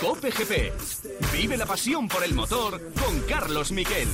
Cope GP. Vive la pasión por el motor con Carlos Miquel.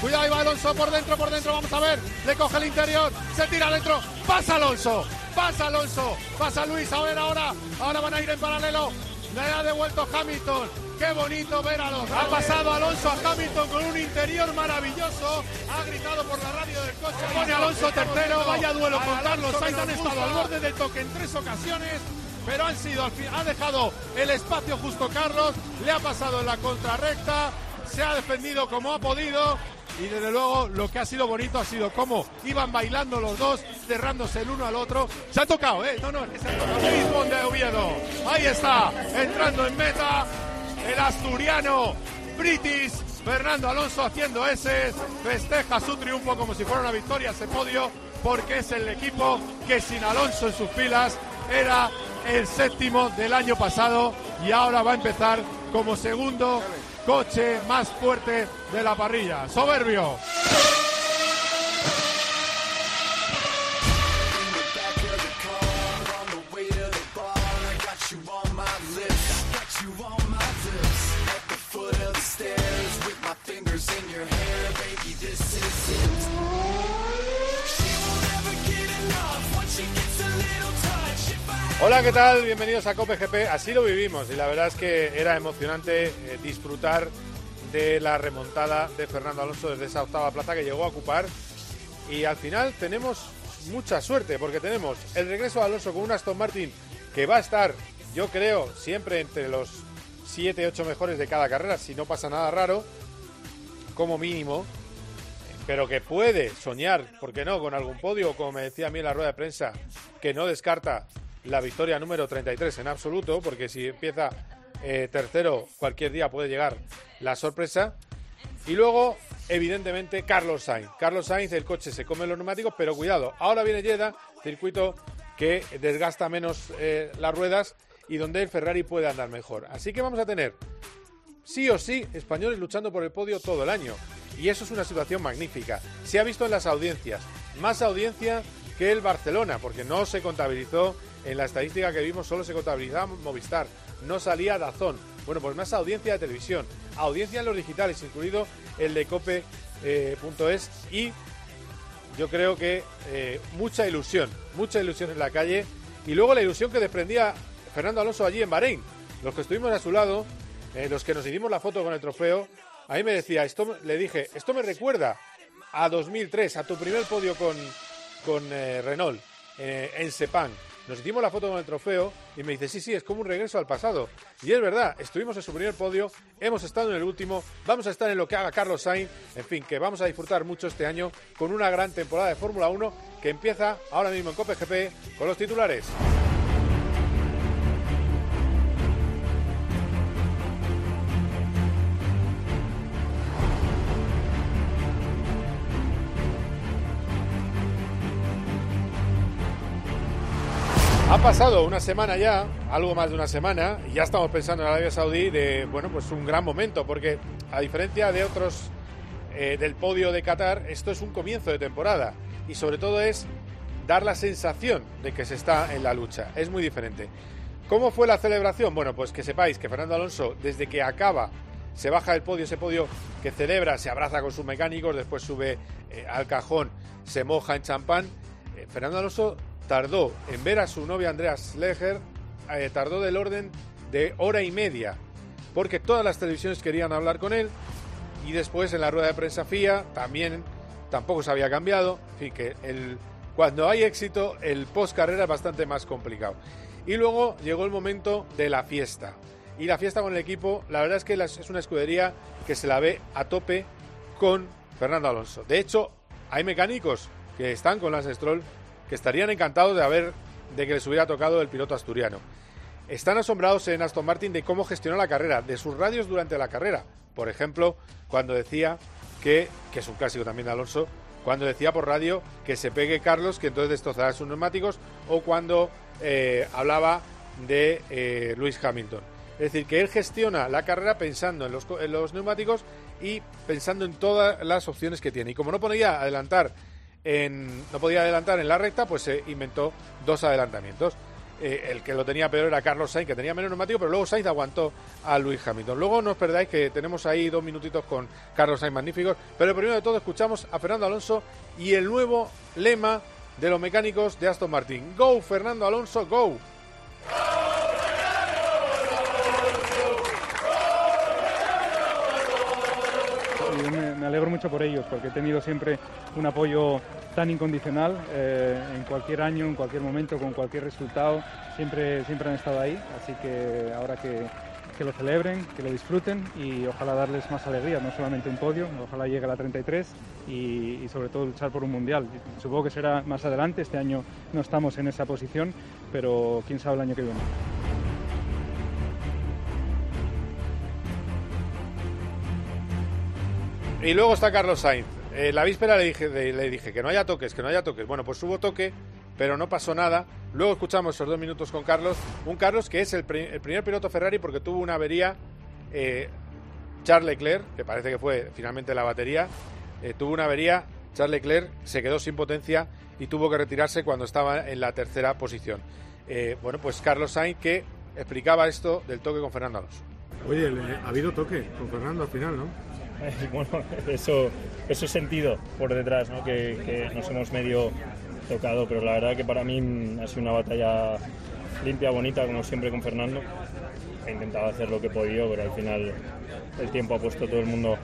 Cuidado, ahí va Alonso por dentro, por dentro, vamos a ver. Le coge el interior, se tira adentro. Pasa Alonso, pasa Alonso, pasa Luis. A ver ahora, ahora van a ir en paralelo. Le ha devuelto Hamilton. Qué bonito ver a los. Ha pasado Alonso a Hamilton con un interior maravilloso. Ha gritado por la radio del coche. Pone Alonso tercero. Vaya duelo con Carlos. Han estado al borde del toque en tres ocasiones. Pero han sido al fin, ha dejado el espacio justo Carlos, le ha pasado en la contrarrecta, se ha defendido como ha podido y desde luego lo que ha sido bonito ha sido cómo iban bailando los dos, cerrándose el uno al otro. Se ha tocado, ¿eh? No, no, se ha tocado. De Oviedo. Ahí está, entrando en meta el asturiano British. Fernando Alonso haciendo ese, festeja su triunfo como si fuera una victoria ese podio, porque es el equipo que sin Alonso en sus filas era el séptimo del año pasado y ahora va a empezar como segundo coche más fuerte de la parrilla. Soberbio. Hola, ¿qué tal? Bienvenidos a Cope GP. Así lo vivimos y la verdad es que era emocionante eh, disfrutar de la remontada de Fernando Alonso desde esa octava plaza que llegó a ocupar. Y al final tenemos mucha suerte porque tenemos el regreso de Alonso con un Aston Martin que va a estar, yo creo, siempre entre los 7, 8 mejores de cada carrera, si no pasa nada raro, como mínimo, pero que puede soñar, ¿por qué no?, con algún podio, como me decía a mí en la rueda de prensa, que no descarta la victoria número 33 en absoluto, porque si empieza eh, tercero cualquier día puede llegar la sorpresa. Y luego, evidentemente, Carlos Sainz. Carlos Sainz, el coche se come los neumáticos, pero cuidado, ahora viene Jeddah, circuito que desgasta menos eh, las ruedas y donde el Ferrari puede andar mejor. Así que vamos a tener, sí o sí, españoles luchando por el podio todo el año. Y eso es una situación magnífica. Se ha visto en las audiencias. Más audiencia que el Barcelona, porque no se contabilizó en la estadística que vimos solo se contabilizaba Movistar, no salía Dazón. Bueno, pues más audiencia de televisión, audiencia en los digitales, incluido el de cope.es eh, y yo creo que eh, mucha ilusión, mucha ilusión en la calle y luego la ilusión que desprendía Fernando Alonso allí en Bahrein. Los que estuvimos a su lado, eh, los que nos hicimos la foto con el trofeo, a mí me decía, esto le dije, esto me recuerda a 2003, a tu primer podio con, con Renault en Sepang nos hicimos la foto con el trofeo y me dice, sí, sí, es como un regreso al pasado. Y es verdad, estuvimos en su primer podio, hemos estado en el último, vamos a estar en lo que haga Carlos Sainz, en fin, que vamos a disfrutar mucho este año con una gran temporada de Fórmula 1 que empieza ahora mismo en Cope GP con los titulares. Pasado una semana ya, algo más de una semana, y ya estamos pensando en Arabia Saudí de, bueno, pues un gran momento, porque a diferencia de otros eh, del podio de Qatar, esto es un comienzo de temporada y sobre todo es dar la sensación de que se está en la lucha. Es muy diferente. ¿Cómo fue la celebración? Bueno, pues que sepáis que Fernando Alonso, desde que acaba, se baja del podio, ese podio que celebra, se abraza con sus mecánicos, después sube eh, al cajón, se moja en champán. Eh, Fernando Alonso tardó en ver a su novia Andrea Schleger, eh, tardó del orden de hora y media, porque todas las televisiones querían hablar con él y después en la rueda de prensa FIA también tampoco se había cambiado, en fin, que cuando hay éxito el post carrera es bastante más complicado. Y luego llegó el momento de la fiesta. Y la fiesta con el equipo, la verdad es que es una escudería que se la ve a tope con Fernando Alonso. De hecho, hay mecánicos que están con las Stroll estarían encantados de haber de que les hubiera tocado el piloto asturiano. Están asombrados en Aston Martin de cómo gestionó la carrera, de sus radios durante la carrera. Por ejemplo, cuando decía que, que es un clásico también de Alonso, cuando decía por radio que se pegue Carlos, que entonces destrozará sus neumáticos, o cuando eh, hablaba de eh, Luis Hamilton. Es decir, que él gestiona la carrera pensando en los, en los neumáticos y pensando en todas las opciones que tiene. Y como no podía adelantar no podía adelantar en la recta, pues se inventó dos adelantamientos. eh, el que lo tenía peor era Carlos Sainz, que tenía menos neumático, pero luego Sainz aguantó a Luis Hamilton. Luego no os perdáis que tenemos ahí dos minutitos con Carlos Sainz magníficos, pero primero de todo escuchamos a Fernando Alonso y el nuevo lema de los mecánicos de Aston Martin. Go, Fernando Alonso, go. Me, alegro mucho por ellos, porque he tenido siempre un apoyo tan incondicional eh, en cualquier año, en cualquier momento, con cualquier resultado, siempre, siempre han estado ahí, así que ahora que, que lo celebren, que lo disfruten y ojalá darles más alegría, no solamente un podio, ojalá llegue a la 33 y, y, sobre todo luchar por un mundial. Supongo que será más adelante, este año no estamos en esa posición, pero quién sabe el año que viene. Y luego está Carlos Sainz. Eh, la víspera le dije, le dije que no haya toques, que no haya toques. Bueno, pues hubo toque, pero no pasó nada. Luego escuchamos esos dos minutos con Carlos. Un Carlos que es el, primer piloto Ferrari porque tuvo una avería. Eh, Charles Leclerc, que parece que fue finalmente la batería, eh, tuvo una avería. Charles Leclerc se quedó sin potencia y tuvo que retirarse cuando estaba en la tercera posición. bueno, pues Carlos Sainz que explicaba esto del toque con Fernando Alonso. Oye, ha habido toque con Fernando al final, ¿no? bueno, eso, eso sentido por detrás, ¿no? que, nos hemos medio tocado, pero la verdad que para mí ha sido una batalla limpia, bonita, como siempre con Fernando. He intentado hacer lo que he podido, pero al final el tiempo ha puesto todo el mundo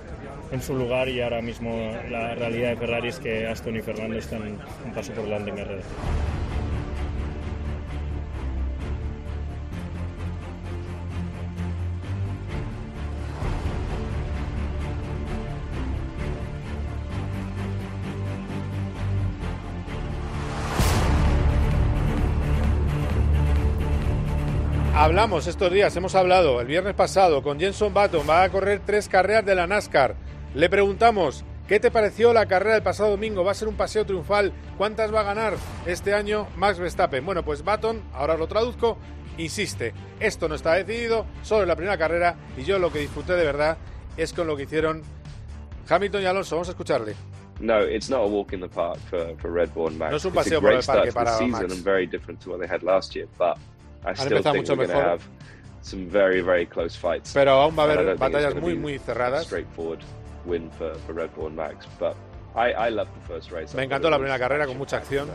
en su lugar y ahora mismo la realidad de Ferrari es que Aston y Fernando están un paso por delante en carrera. Hablamos estos días, hemos hablado el viernes pasado con Jenson Button, va a correr tres carreras de la NASCAR. Le preguntamos, ¿qué te pareció la carrera del pasado domingo? ¿Va a ser un paseo triunfal? ¿Cuántas va a ganar este año Max Verstappen? Bueno, pues Button, ahora lo traduzco, insiste, esto no está decidido, solo en la primera carrera y yo lo que disfruté de verdad es con lo que hicieron Hamilton y Alonso. Vamos a escucharle. No, it's not a walk in the park for, for Red Bull and Max. No es un paseo por el parque para Max. And very different to what they had last year, but I still think mucho we're mejor. Have some very, very close fights. Pero aún va a haber batallas muy, muy cerradas. Straightforward win for, for Red Bull and Max, but I, I love the first race. Me encantó la primera carrera con mucha acción.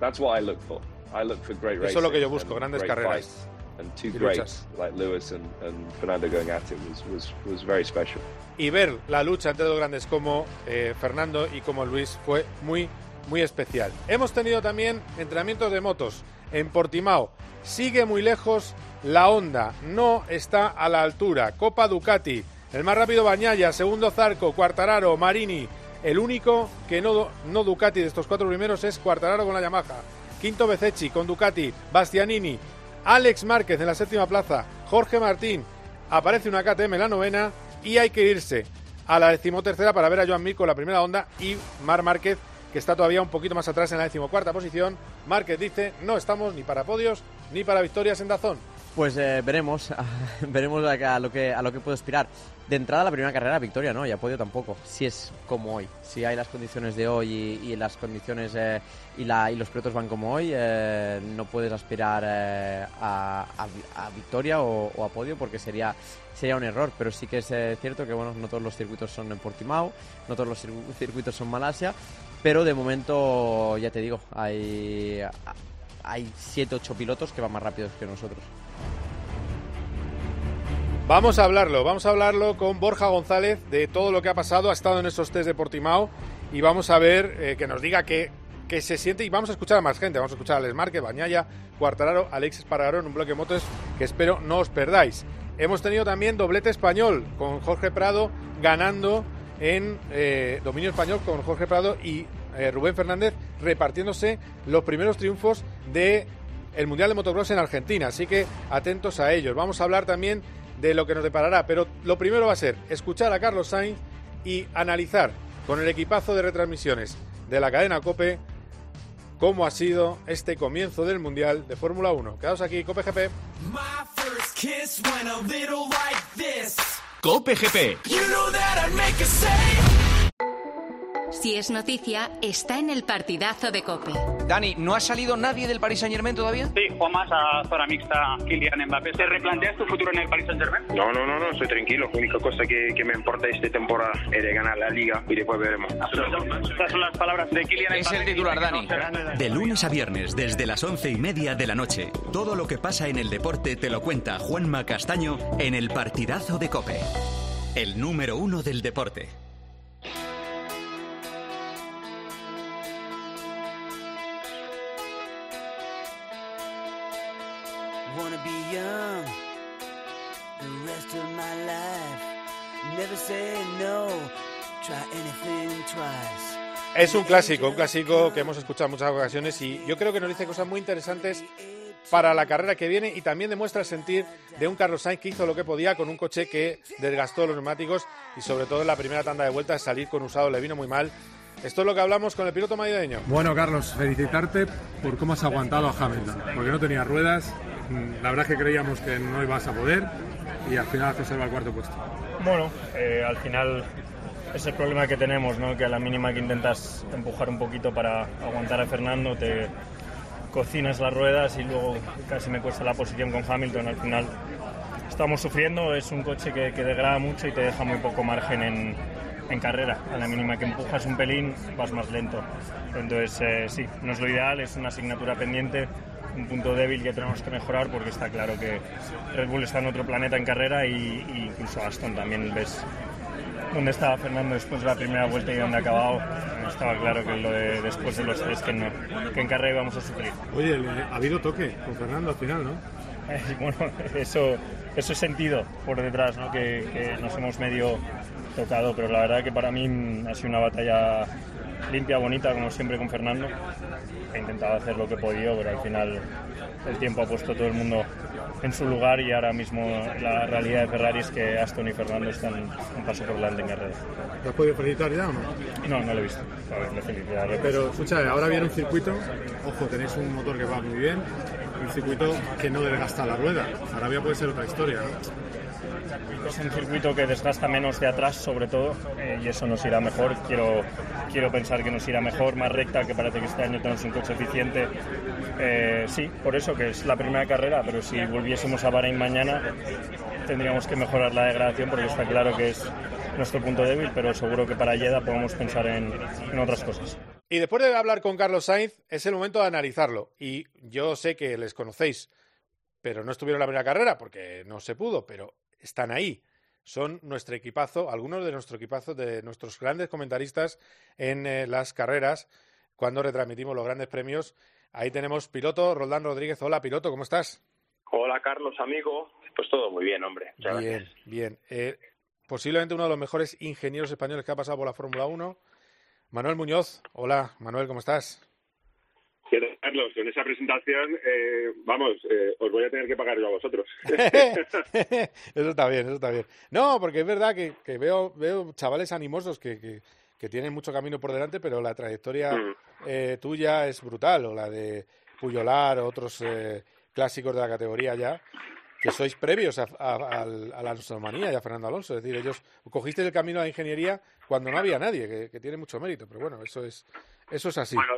That's, what I look for. I look for great races. Eso es lo que yo busco, grandes carreras. And two greats like Lewis and, and Fernando going at it was, was, was very special. Y ver la lucha entre dos grandes como eh, Fernando y como Luis fue muy, muy especial. Hemos tenido también entrenamientos de motos en Portimao. Sigue muy lejos la Honda, no está a la altura. Copa Ducati, el más rápido Bañaya, segundo Zarco, Cuartararo, Marini. El único que no, no Ducati de estos cuatro primeros es Cuartararo con la Yamaha. Quinto Bececchi con Ducati, Bastianini, Alex Márquez en la séptima plaza, Jorge Martín, aparece una KTM en la novena y hay que irse a la decimotercera para ver a Joan Mir con la primera onda y Mar Márquez que está todavía un poquito más atrás en la decimocuarta posición. Márquez dice, no estamos ni para podios ni para victorias en Dazón. Pues eh, veremos, veremos a, lo que a lo que puedo aspirar. De entrada la primera carrera victoria, ¿no? Y a podio tampoco. Si es como hoy, si hay las condiciones de hoy y, las condiciones eh, y, la, y los pilotos van como hoy, eh, no puedes aspirar a, victoria o, a podio porque sería sería un error. Pero sí que es cierto que bueno, no todos los circuitos son en Portimao, no todos los circuitos son Malasia pero de momento, ya te digo, hay, hay 7-8 pilotos que van más rápidos que nosotros. Vamos a hablarlo, vamos a hablarlo con Borja González de todo lo que ha pasado, ha estado en esos test de Portimao y vamos a ver eh, que nos diga qué, se siente y vamos a escuchar a más gente, vamos a escuchar a Alex Márquez, Bañaya, Cuartararo, Alexis Pararón, en un bloque de motos que espero no os perdáis. Hemos tenido también doblete español con Jorge Prado ganando en eh, dominio español con Jorge Prado y eh, Rubén Fernández repartiéndose los primeros triunfos de el Mundial de Motocross en Argentina. Así que atentos a ellos. Vamos a hablar también de lo que nos deparará, pero lo primero va a ser escuchar a Carlos Sainz y analizar con el equipazo de retransmisiones de la cadena Cope cómo ha sido este comienzo del Mundial de Fórmula 1. Quedaos aquí, Cope GP. Cope GP. Si es noticia, está en el partidazo de Cope. Dani, ¿no ha salido nadie del Paris Saint Germain todavía? Sí, o más a zona mixta Kylian Mbappé. ¿Te replanteas tu futuro en el Paris Saint Germain? No, no, no, no, estoy tranquilo. La única cosa que, que me importa esta temporada es de ganar la liga y después veremos. Estas son las palabras de Kylian Es el titular, Dani. De lunes a viernes, desde las once y media de la noche, todo lo que pasa en el deporte te lo cuenta Juanma Castaño en el partidazo de Cope. El número uno del deporte. My life. Never say no. Try anything twice. Es un clásico, un clásico que hemos escuchado en muchas ocasiones y yo creo que nos dice cosas muy interesantes para la carrera que viene y también demuestra el sentir de un Carlos Sainz que hizo lo que podía con un coche que desgastó los neumáticos y sobre todo en la primera tanda de vueltas salir con usado le vino muy mal. Esto es lo que hablamos con el piloto madrileño. Bueno, Carlos, felicitarte por cómo has aguantado a Hamilton, porque no tenía ruedas. La verdad es que creíamos que no ibas a poder y al final has conservado el cuarto puesto. Bueno, eh, al final es el problema que tenemos, ¿no? que a la mínima que intentas empujar un poquito para aguantar a Fernando, te cocinas las ruedas y luego casi me cuesta la posición con Hamilton. Al final estamos sufriendo, es un coche que, que degrada mucho y te deja muy poco margen en, en carrera. A la mínima que empujas un pelín, vas más lento. Entonces, eh, sí, no es lo ideal, es una asignatura pendiente, un punto débil que tenemos que mejorar porque está claro que Red Bull está en otro planeta en carrera y, y incluso Aston también ves dónde estaba Fernando después de la primera vuelta y dónde ha acabado. Estaba claro que lo de después de los tres que, no, que en carrera íbamos a sufrir. Oye, ha habido toque con Fernando al final, ¿no? Eh, bueno, eso, eso he sentido por detrás, ¿no? que, que nos hemos medio tocado, pero la verdad que para mí ha sido una batalla limpia, bonita, como siempre con Fernando. He intentado hacer lo que he podido, pero al final el tiempo ha puesto todo el mundo en su lugar y ahora mismo la realidad de Ferrari es que Aston y Fernando están un paso por delante en carrera. ¿Te has podido felicitar ya o no? No, no lo he visto. A ver, felicitaré. Pero escucha, ahora viene un circuito, ojo, tenéis un motor que va muy bien, un circuito que no desgasta la rueda. Arabia puede ser otra historia, ¿no? Es un circuito que desgasta menos de atrás, sobre todo, eh, y eso nos irá mejor. Quiero, quiero pensar que nos irá mejor, más recta, que parece que este año tenemos un coche eficiente. Eh, sí, por eso que es la primera carrera, pero si volviésemos a Bahrein mañana tendríamos que mejorar la degradación porque está claro que es nuestro punto débil, pero seguro que para Jeddah podemos pensar en, en otras cosas. Y después de hablar con Carlos Sainz, es el momento de analizarlo. Y yo sé que les conocéis, pero no estuvieron en la primera carrera porque no se pudo, pero están ahí. Son nuestro equipazo, algunos de nuestro equipazo, de nuestros grandes comentaristas en eh, las carreras, cuando retransmitimos los grandes premios. Ahí tenemos piloto Roldán Rodríguez. Hola, piloto, ¿cómo estás? Hola, Carlos, amigo. Pues todo muy bien, hombre. Muchas Bien, gracias. bien. Eh, posiblemente uno de los mejores ingenieros españoles que ha pasado por la Fórmula 1. Manuel Muñoz. Hola, Manuel, ¿cómo estás? ¿Qué tal, Carlos, con esa presentación, eh, vamos, eh, os voy a tener que pagar yo a vosotros. eso está bien, eso está bien. No, porque es verdad que, que veo, veo chavales animosos que, que, que tienen mucho camino por delante, pero la trayectoria Mm. eh, tuya es brutal, o la de Puyolar o otros eh, clásicos de la categoría ya, que sois previos a, a- al- a la Alonsomanía y a Fernando Alonso. Es decir, ellos cogisteis el camino a la ingeniería cuando no había nadie, que, que tiene mucho mérito, pero bueno, eso es, eso es así. Bueno,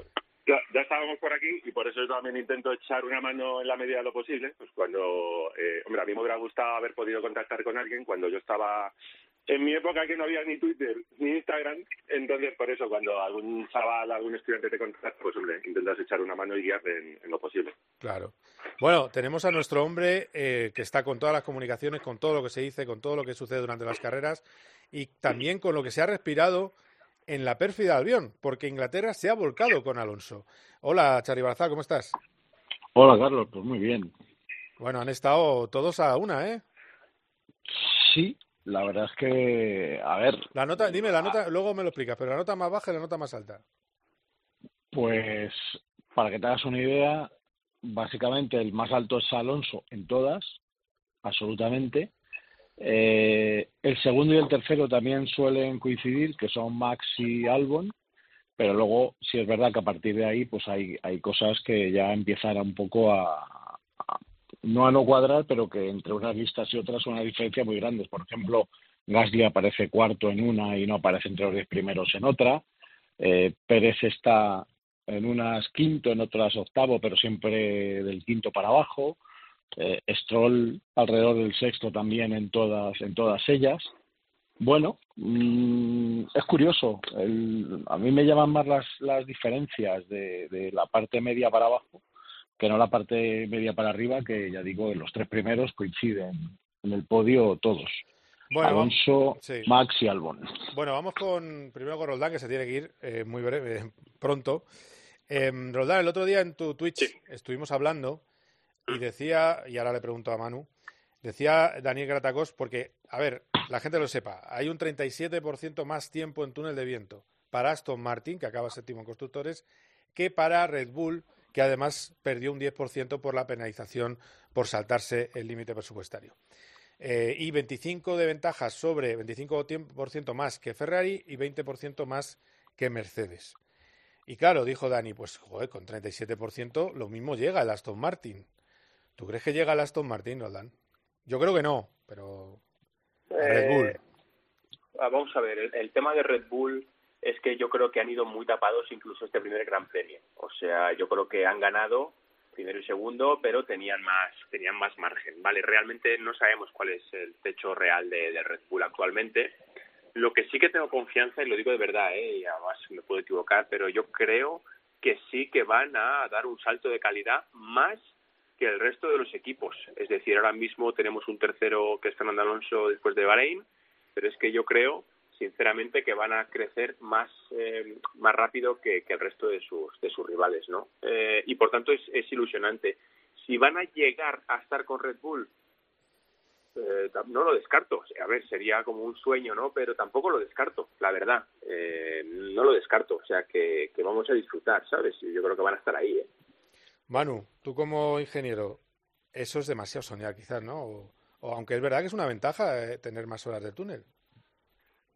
ya, estábamos por aquí y por eso yo también intento echar una mano en la medida de lo posible. Pues cuando, eh, hombre, a mí me hubiera gustado haber podido contactar con alguien cuando yo estaba en mi época que no había ni Twitter ni Instagram. Entonces, por eso, cuando algún chaval, algún estudiante te contacta, pues hombre, intentas echar una mano y guiarte en, en lo posible. Claro. Bueno, tenemos a nuestro hombre eh, que está con todas las comunicaciones, con todo lo que se dice, con todo lo que sucede durante las carreras y también con lo que se ha respirado en la pérfida Albión, porque Inglaterra se ha volcado con Alonso. Hola, Chari Barzal, ¿cómo estás? Hola, Carlos, pues muy bien. Bueno, han estado todos a una, ¿eh? Sí, la verdad es que, a ver, La nota, dime la nota, luego me lo explicas, pero la nota más baja y la nota más alta. pues para que te hagas una idea, básicamente el más alto es Alonso en todas, absolutamente. Eh, el segundo y el tercero también suelen coincidir, que son Max y Albon, pero luego sí es verdad que a partir de ahí pues hay, hay cosas que ya empiezan un poco a, a- no a no cuadrar, pero que entre unas listas y otras son una diferencia muy grandes. Por ejemplo, Gasly aparece cuarto en una y no aparece entre los diez primeros en otra. Eh, Pérez está en unas quinto, en otras octavo, pero siempre del quinto para abajo. Eh, Stroll alrededor del sexto también en todas, en todas ellas. Bueno, mm, es curioso. a mí me llaman más las, las diferencias de, de, la parte media para abajo que no la parte media para arriba, que ya digo, los tres primeros coinciden en el podio todos. Alonso, Max y Albon. Bueno, vamos con primero con Roldán, que se tiene que ir eh, muy breve, pronto. Eh, Roldán, el otro día en tu Twitch estuvimos hablando y decía, y ahora le pregunto a Manu, decía Daniel Gratacos, porque, a ver, la gente lo sepa, hay un 37% más tiempo en túnel de viento para Aston Martin, que acaba séptimo en constructores, que para Red Bull, que además perdió un 10% por la penalización por saltarse el límite presupuestario. Eh, y 25 de ventajas sobre 25% más que Ferrari y 20% más que Mercedes. Y claro, dijo Dani, pues joder, con 37% lo mismo llega el Aston Martin. ¿Tú crees que llega el Aston Martin, Roldán? Yo creo que no, pero Red Bull. Eh, vamos a ver, el, tema de Red Bull es que yo creo que han ido muy tapados incluso este primer Gran Premio. O sea, yo creo que han ganado primero y segundo, pero tenían más, tenían más margen. Vale, realmente no sabemos cuál es el techo real de, de Red Bull actualmente. Lo que sí que tengo confianza, y lo digo de verdad, ¿eh? y además me puedo equivocar, pero yo creo que sí que van a dar un salto de calidad más que el resto de los equipos. Es decir, ahora mismo tenemos un tercero que es Fernando Alonso después de Bahrein, pero es que yo creo sinceramente que van a crecer más eh, más rápido que, el resto de sus de sus rivales no eh, y por tanto es, es ilusionante. Si van a llegar a estar con Red Bull eh, no lo descarto. A ver sería como un sueño no pero tampoco lo descarto la verdad. No lo descarto. O sea que, que vamos a disfrutar sabes yo creo que van a estar ahí Manu tú como ingeniero eso es demasiado soñar quizás no o, aunque es verdad que es una ventaja tener más horas de túnel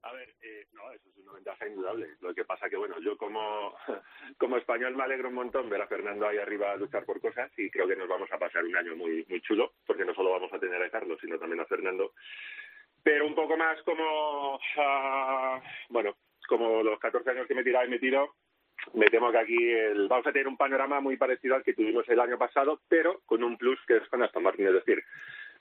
a ver, eh, no, eso es una ventaja indudable. Lo que pasa que, bueno, yo como, como español me alegro un montón ver a Fernando ahí arriba a luchar por cosas y creo que nos vamos a pasar un año muy, muy chulo, porque no solo vamos a tener a Carlos, sino también a Fernando. Pero un poco más como, uh, bueno, como los 14 años que me he tirado y me tiro, me temo que aquí el, vamos a tener un panorama muy parecido al que tuvimos el año pasado, pero con un plus que es con Aston Martin. Es decir,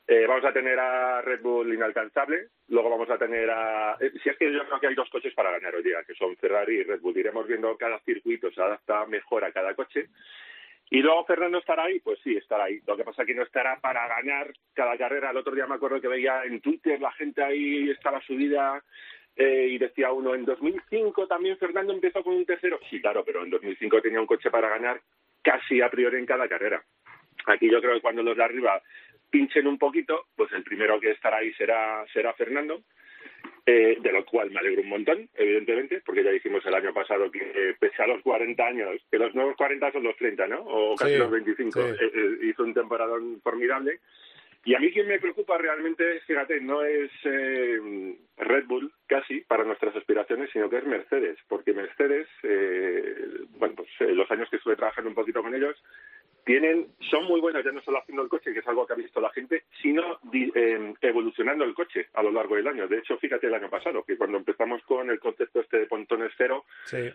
eh, vamos a tener a Red Bull inalcanzable, luego vamos a tener a... Eh, si es que yo creo que hay dos coches para ganar hoy día, que son Ferrari y Red Bull. Iremos viendo cada circuito, se adapta mejor a cada coche. Y luego Fernando estará ahí, pues sí, estará ahí. Lo que pasa es que no estará para ganar cada carrera. El otro día me acuerdo que veía en Twitter la gente ahí estaba subida eh, y decía uno, en 2005 también Fernando empezó con un tercero. Sí, claro, pero en 2005 tenía un coche para ganar casi a priori en cada carrera. Aquí yo creo que cuando los de arriba pinchen un poquito, pues el primero que estará ahí será, será Fernando, eh, de lo cual me alegro un montón, evidentemente, porque ya dijimos el año pasado que eh, pese a los 40 años, que los nuevos 40 son los 30, ¿no? O casi los 25, eh, hizo un temporadón formidable. Y a mí quien me preocupa realmente, fíjate, no es Red Bull casi para nuestras aspiraciones, sino que es Mercedes, porque Mercedes, bueno, pues los años que estuve trabajando un poquito con ellos, tienen, son muy buenas ya no solo haciendo el coche, que es algo que ha visto la gente, sino eh, evolucionando el coche a lo largo del año. De hecho, fíjate el año pasado, que cuando empezamos con el concepto este de pontones cero,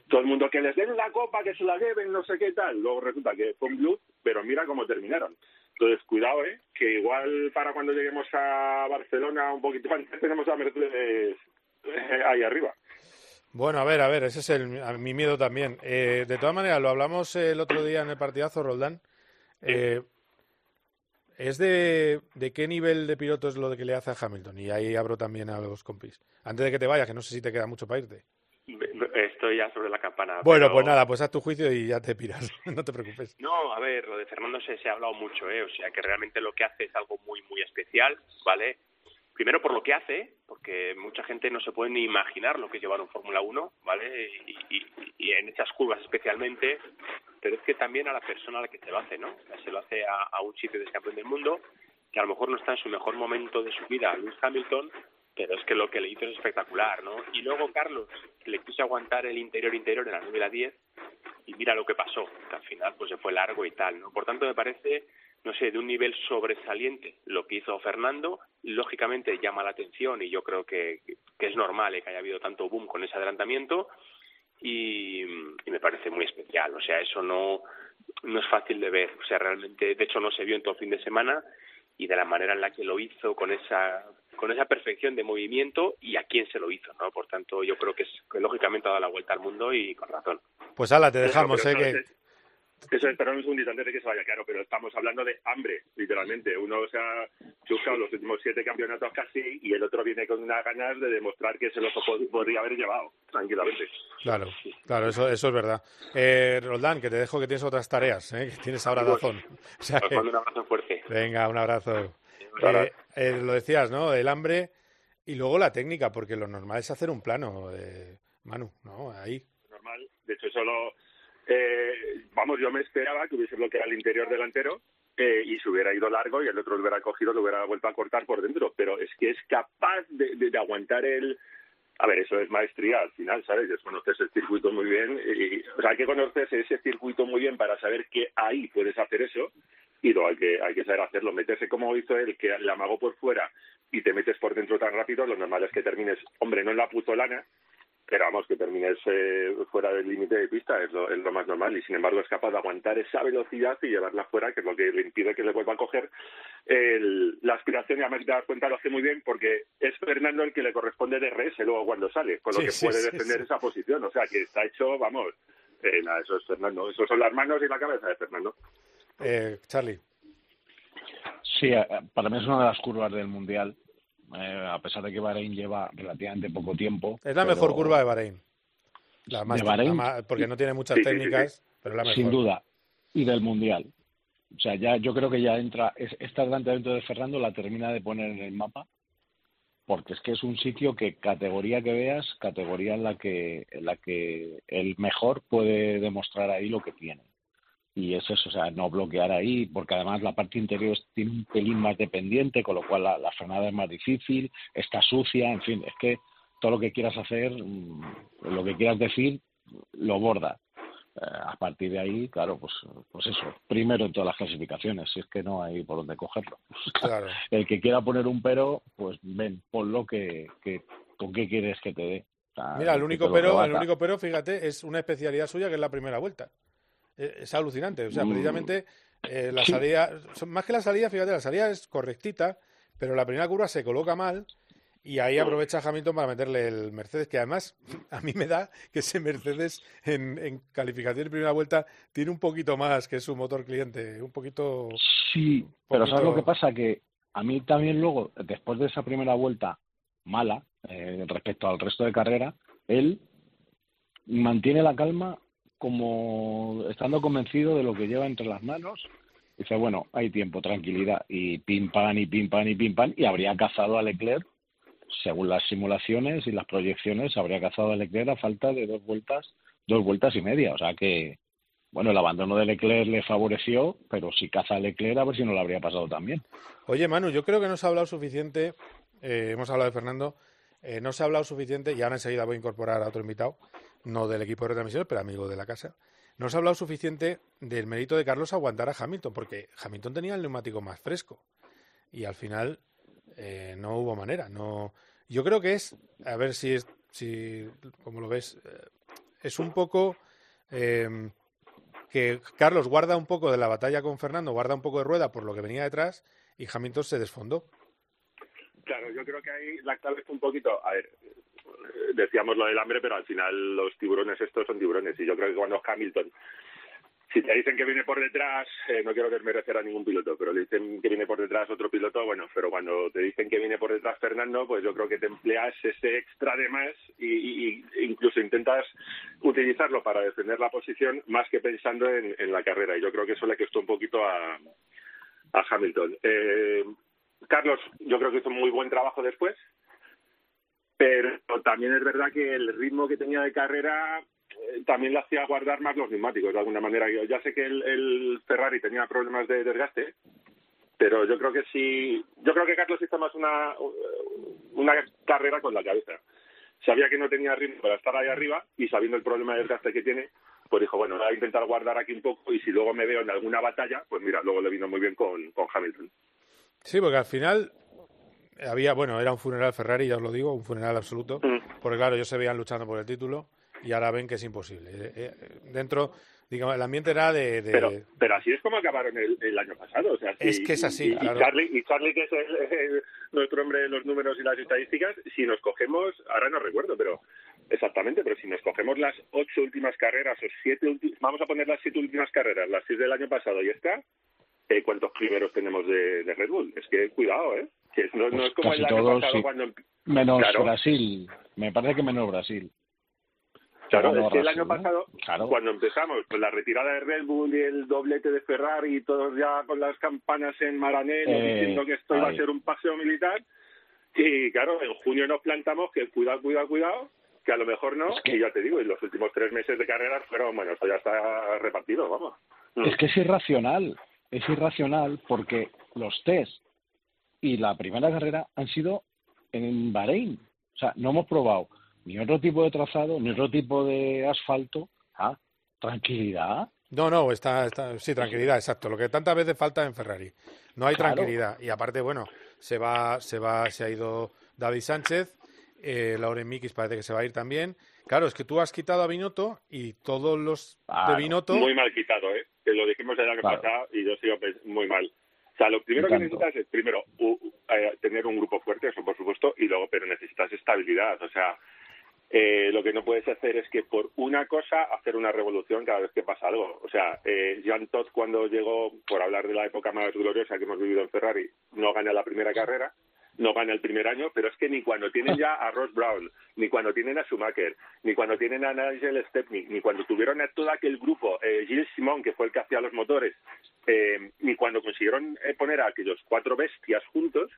todo el mundo que les den la copa, que se la lleven, no sé qué tal. Luego resulta que fue un blue, pero mira cómo terminaron. Entonces, cuidado, ¿eh? que igual para cuando lleguemos a Barcelona un poquito antes tenemos a Mercedes eh, ahí arriba. Bueno, a ver, a ver, ese es el, mi miedo también. Eh, de todas maneras, lo hablamos el otro día en el partidazo, Roldán. Eh, ¿Es de, de, qué nivel de piloto es lo de que le hace a Hamilton? Y ahí abro también a los compis. Antes de que te vayas, que no sé si te queda mucho para irte. Estoy ya sobre la campana. Bueno, pues nada, pues haz tu juicio y ya te piras. no te preocupes. No, a ver, lo de Fernando se, se ha hablado mucho, ¿eh? O sea, que realmente lo que hace es algo muy, muy especial, ¿vale? primero por lo que hace, porque mucha gente no se puede ni imaginar lo que es llevar un Fórmula 1, ¿vale? Y, en esas curvas especialmente, pero es que también a la persona a la que se lo hace, ¿no? Se lo hace a, un sitio de campeón del mundo, que a lo mejor no está en su mejor momento de su vida, Lewis Hamilton, pero es que lo que le hizo es espectacular, ¿no? Y luego Carlos le quiso aguantar el interior-interior en la 9 a 10 y mira lo que pasó, que al final pues se fue largo y tal, ¿no? Por tanto me parece no sé, de un nivel sobresaliente lo que hizo Fernando, lógicamente llama la atención y yo creo que, es normal eh, que haya habido tanto boom con ese adelantamiento. Y, me parece muy especial. O sea, eso no, no es fácil de ver. O sea, realmente, de hecho, no se vio en todo el fin de semana y de la manera en la que lo hizo con esa con esa perfección de movimiento y a quién se lo hizo, ¿no? Por tanto, yo creo que, es, que lógicamente ha dado la vuelta al mundo y con razón. Pues ala, te dejamos, ¿eh? Que, eso es, un segundito antes de que se vaya, claro, pero estamos hablando de hambre, literalmente. Uno se ha chuscado los últimos siete campeonatos casi y el otro viene con unas ganas de demostrar que se los podría haber llevado tranquilamente. Claro, claro, eso, eso es verdad. Eh, Roldán, que te dejo que tienes otras tareas, ¿eh? que tienes ahora razón. O sea un abrazo fuerte. Venga, un abrazo. Eh, eh, lo decías, ¿no? El hambre y luego la técnica, porque lo normal es hacer un plano, eh, Manu, ¿no? Ahí. Normal, de hecho, solo eh, vamos, yo me esperaba que hubiese bloqueado el interior delantero eh, y se hubiera ido largo y el otro lo hubiera cogido, lo hubiera vuelto a cortar por dentro. Pero es que es capaz de, de, aguantar el. A ver, eso es maestría al final, ¿sabes? Es conocerse el circuito muy bien. Y, o sea, hay que conocerse ese circuito muy bien para saber que ahí puedes hacer eso y lo hay que, hay que saber hacerlo. Meterse como hizo él, que le amagó por fuera y te metes por dentro tan rápido, lo normal es que termines, hombre, no en la putolana, pero vamos, que termines eh, fuera del límite de pista es lo, es lo, más normal y sin embargo es capaz de aguantar esa velocidad y llevarla fuera, que es lo que le impide que le vuelva a coger el, la aspiración y además te das cuenta lo hace muy bien porque es Fernando el que le corresponde de RS luego cuando sale, con lo que puede defender esa posición, o sea que está hecho, vamos, eh, nada, eso es Fernando, eso son las manos y la cabeza de Fernando. Eh, Charlie. Sí, eh, para mí es una de las curvas del Mundial eh, a pesar de que Bahrein lleva relativamente poco tiempo. Es la mejor curva de Bahrein. La más, porque no tiene muchas técnicas, pero la mejor. Sin duda. Y del Mundial. O sea, ya yo creo que ya entra, esta adelantamiento de Fernando la termina de poner en el mapa, porque es que es un sitio que categoría que veas, categoría en la que, en la que el mejor puede demostrar ahí lo que tiene y es eso, o sea, no bloquear ahí, porque además la parte interior tiene un pelín más dependiente, con lo cual la, frenada es más difícil, está sucia, en fin, es que todo lo que quieras hacer, mm, lo que quieras decir, lo borda. Eh, a partir de ahí, claro, pues, pues eso, primero en todas las clasificaciones, si es que no hay por dónde cogerlo. Claro. El que quiera poner un pero, pues ven, ponlo que, que con qué quieres que te dé. Mira, el único pero, el único pero, fíjate, es una especialidad suya que es la primera vuelta. Eh, es alucinante. O sea, mm. precisamente eh, la salida, más que la salida, fíjate, la salida es correctita, pero la primera curva se coloca mal y ahí aprovecha Hamilton para meterle el Mercedes, que además a mí me da que ese Mercedes en, en calificación de primera vuelta tiene un poquito más que su motor cliente, un poquito... Sí, pero ¿sabes lo que pasa? Que a mí también luego, después de esa primera vuelta mala eh, respecto al resto de carrera, él mantiene la calma como estando convencido de lo que lleva entre las manos, dice, bueno, hay tiempo, tranquilidad, y pim pam, y pim pam, y pim pam, y habría cazado a Leclerc, según las simulaciones y las proyecciones, habría cazado a Leclerc a falta de dos vueltas, dos vueltas y media, o sea que, bueno, el abandono de Leclerc le favoreció, pero si caza a Leclerc, a ver si no lo habría pasado también. Oye, Manu, yo creo que no se ha hablado suficiente, eh, hemos hablado de Fernando, eh, no se ha hablado suficiente, y ahora enseguida voy a incorporar a otro invitado, no del equipo de retransmisión, pero amigo de la casa. No se ha hablado suficiente del mérito de Carlos aguantar a Hamilton, porque Hamilton tenía el neumático más fresco y al final eh, no hubo manera. No, yo creo que es, a ver si es, si como lo ves, eh, es un poco eh, que Carlos guarda un poco de la batalla con Fernando, guarda un poco de rueda por lo que venía detrás y Hamilton se desfondó. Claro, yo creo que ahí la clave es un poquito, a ver, decíamos lo del hambre, pero al final los tiburones estos son tiburones. Y yo creo que cuando Hamilton, si te dicen que viene por detrás, eh, no quiero desmerecer a ningún piloto, pero le dicen que viene por detrás otro piloto, bueno, pero cuando te dicen que viene por detrás Fernando, pues yo creo que te empleas ese extra de más y, incluso intentas utilizarlo para defender la posición más que pensando en, la carrera. Y yo creo que eso le costó un poquito a, a Hamilton. Eh, Carlos, yo creo que hizo muy buen trabajo después pero también es verdad que el ritmo que tenía de carrera eh, también le hacía guardar más los neumáticos de alguna manera. Yo ya sé que el, Ferrari tenía problemas de desgaste, pero yo creo que sí, yo creo que Carlos hizo más una, una carrera con la cabeza. Sabía que no tenía ritmo para estar ahí arriba y sabiendo el problema de desgaste que tiene, pues dijo, bueno, voy a intentar guardar aquí un poco y si luego me veo en alguna batalla, pues mira, luego le vino muy bien con Hamilton. Sí, porque al final había, bueno, era un funeral Ferrari, ya os lo digo, un funeral absoluto, mm. porque claro, ellos se veían luchando por el título y ahora ven que es imposible. Eh, eh, dentro, digamos, el ambiente era de... Pero, pero así es como acabaron el, año pasado. O sea, es que es así, y, Charlie, y Charlie, que es nuestro hombre de los números y las estadísticas, si nos cogemos, ahora no recuerdo, pero exactamente, pero si nos cogemos las ocho últimas carreras o siete últimas, vamos a poner las siete últimas carreras, las seis del año pasado y esta, eh, ¿cuántos primeros tenemos de, Red Bull? Es que cuidado, ¿eh? Que no, no, es como pues el año pasado cuando... Menos Brasil, me parece que menos Brasil. Claro, es que el año pasado, cuando empezamos con la retirada de Red Bull y el doblete de Ferrari y todos ya con las campanas en Maranello eh, diciendo que esto iba a ser un paseo militar, y claro, en junio nos plantamos que cuidado, cuidado, cuidado, que a lo mejor no, y ya te digo, y los últimos tres meses de carrera fueron, bueno, esto ya está repartido, vamos. Es que es irracional, es irracional porque los test y la primera carrera han sido en Bahrein. O sea, no hemos probado ni otro tipo de trazado, ni otro tipo de asfalto. Ah, tranquilidad. No, no, está, está, sí, tranquilidad, exacto. Lo que tantas veces falta en Ferrari. No hay tranquilidad. Y aparte, bueno, se va, se va, se ha ido David Sánchez, eh, Lauren Mikis parece que se va a ir también. Claro, es que tú has quitado a Binotto y todos los de Binotto. Muy mal quitado, ¿eh? Que lo dijimos el año pasado y yo sigo muy mal. O sea, lo primero que necesitas es, primero, eh, tener un grupo fuerte, eso por supuesto, y luego, pero necesitas estabilidad. O sea, eh, lo que no puedes hacer es que por una cosa hacer una revolución cada vez que pasa algo. O sea, eh, Jean Todt cuando llegó, por hablar de la época más gloriosa que hemos vivido en Ferrari, no gana la primera carrera, no gana el primer año, pero es que ni cuando tienen ya a Ross Brown, ni cuando tienen a Schumacher, ni cuando tienen a Nigel Stepney, ni cuando tuvieron a todo aquel grupo, eh, Gilles Simon, que fue el que hacía los motores, eh, ni cuando consiguieron eh, poner a aquellos cuatro bestias juntos,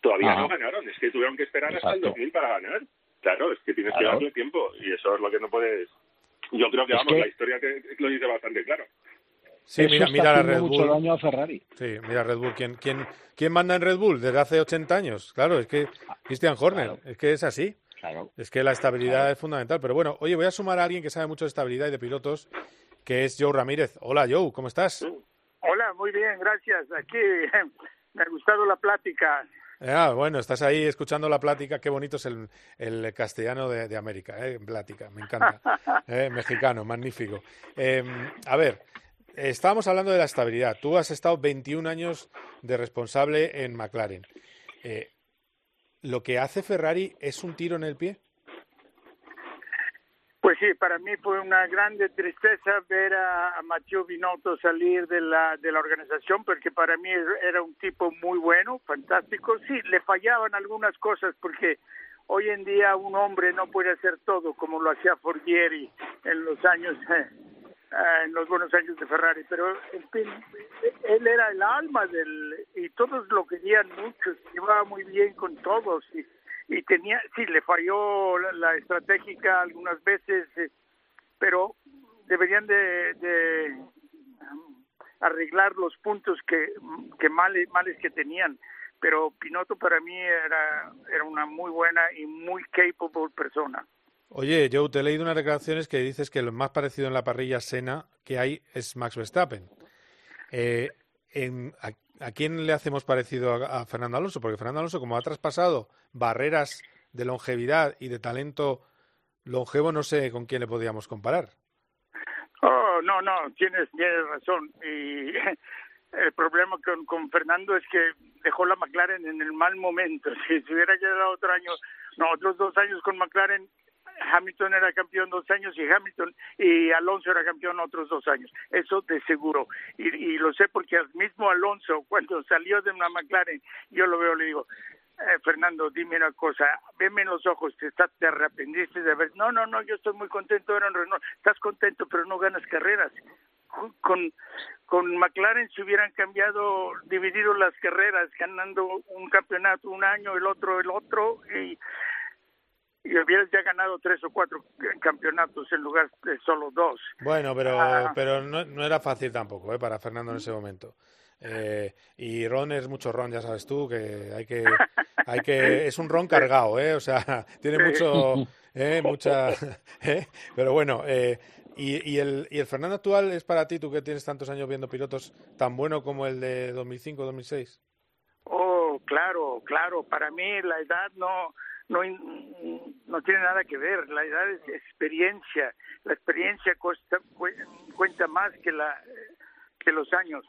todavía no ganaron. Es que tuvieron que esperar hasta el 2000 para ganar. Claro, es que tienes que darle tiempo y eso es lo que no puedes. Yo creo que, vamos, la historia que lo dice bastante claro. Sí, mira, mira la Red Bull. daño a Ferrari. Sí, mira Red Bull. ¿Quién, quién, quién manda en Red Bull desde hace 80 años? Claro, es que Christian Horner, es que es así. Claro. Es que la estabilidad es fundamental. Pero bueno, oye, voy a sumar a alguien que sabe mucho de estabilidad y de pilotos, que es Joe Ramírez. Hola, Joe, ¿cómo estás? Hola, muy bien, gracias. Aquí me ha gustado la plática. Ah, bueno, estás ahí escuchando la plática. Qué bonito es el, castellano de, América, ¿eh? Plática, me encanta. ¿Eh? Mexicano, magnífico. Em, a ver, estábamos hablando de la estabilidad. Tú has estado 21 años de responsable en McLaren. Eh, ¿Lo que hace Ferrari es un tiro en el pie? Pues sí, para mí fue una grande tristeza ver a, Matteo Binotto salir de la, de la organización, porque para mí era un tipo muy bueno, fantástico. Sí, le fallaban algunas cosas, porque hoy en día un hombre no puede hacer todo como lo hacía Forgieri en los años, en los buenos años de Ferrari, pero en fin, él era el alma del, y todos lo querían mucho, se llevaba muy bien con todos. Y, y tenía, sí, le falló la, estratégica algunas veces, eh, pero deberían de, um, arreglar los puntos que, que males, males que tenían. Pero Pinotto para mí era, era una muy buena y muy capable persona. Oye, Joe, te he leído unas declaraciones que dices que lo más parecido en la parrilla Sena que hay es Max Verstappen. Eh, en, ¿A quién le hacemos parecido a, Fernando Alonso? Porque Fernando Alonso, como ha traspasado barreras de longevidad y de talento longevo, no sé con quién le podríamos comparar. Oh, no, no, tienes, tienes razón. Y el problema con, con Fernando es que dejó la McLaren en el mal momento. Si se hubiera quedado otro año, no, otros dos años con McLaren, Hamilton era campeón dos años y Hamilton y Alonso era campeón otros dos años. Eso de seguro. Y, lo sé porque el mismo Alonso, cuando salió de una McLaren, yo lo veo, le digo, eh, Fernando, dime una cosa, veme los ojos, te, te arrepentiste de haber... No, no, no, yo estoy muy contento, era Renault. Estás contento, pero no ganas carreras. Con, con McLaren se hubieran cambiado, dividido las carreras, ganando un campeonato un año, el otro el otro, y y hubieras ya ganado tres o cuatro campeonatos en lugar de solo dos. Bueno, pero, ah. pero no, no, era fácil tampoco ¿eh? para Fernando en ese momento. Eh, y Ron es mucho Ron, ya sabes tú, que hay que, hay que, es un Ron cargado, ¿eh? O sea, tiene mucho, ¿eh? mucha, ¿eh? pero bueno, eh, y, y, el, y el Fernando actual es para ti, tú que tienes tantos años viendo pilotos, tan bueno como el de 2005-2006. Oh, claro, claro, para mí la edad no, no, no tiene nada que ver. La edad es experiencia. La experiencia cuenta más que, la, que los años.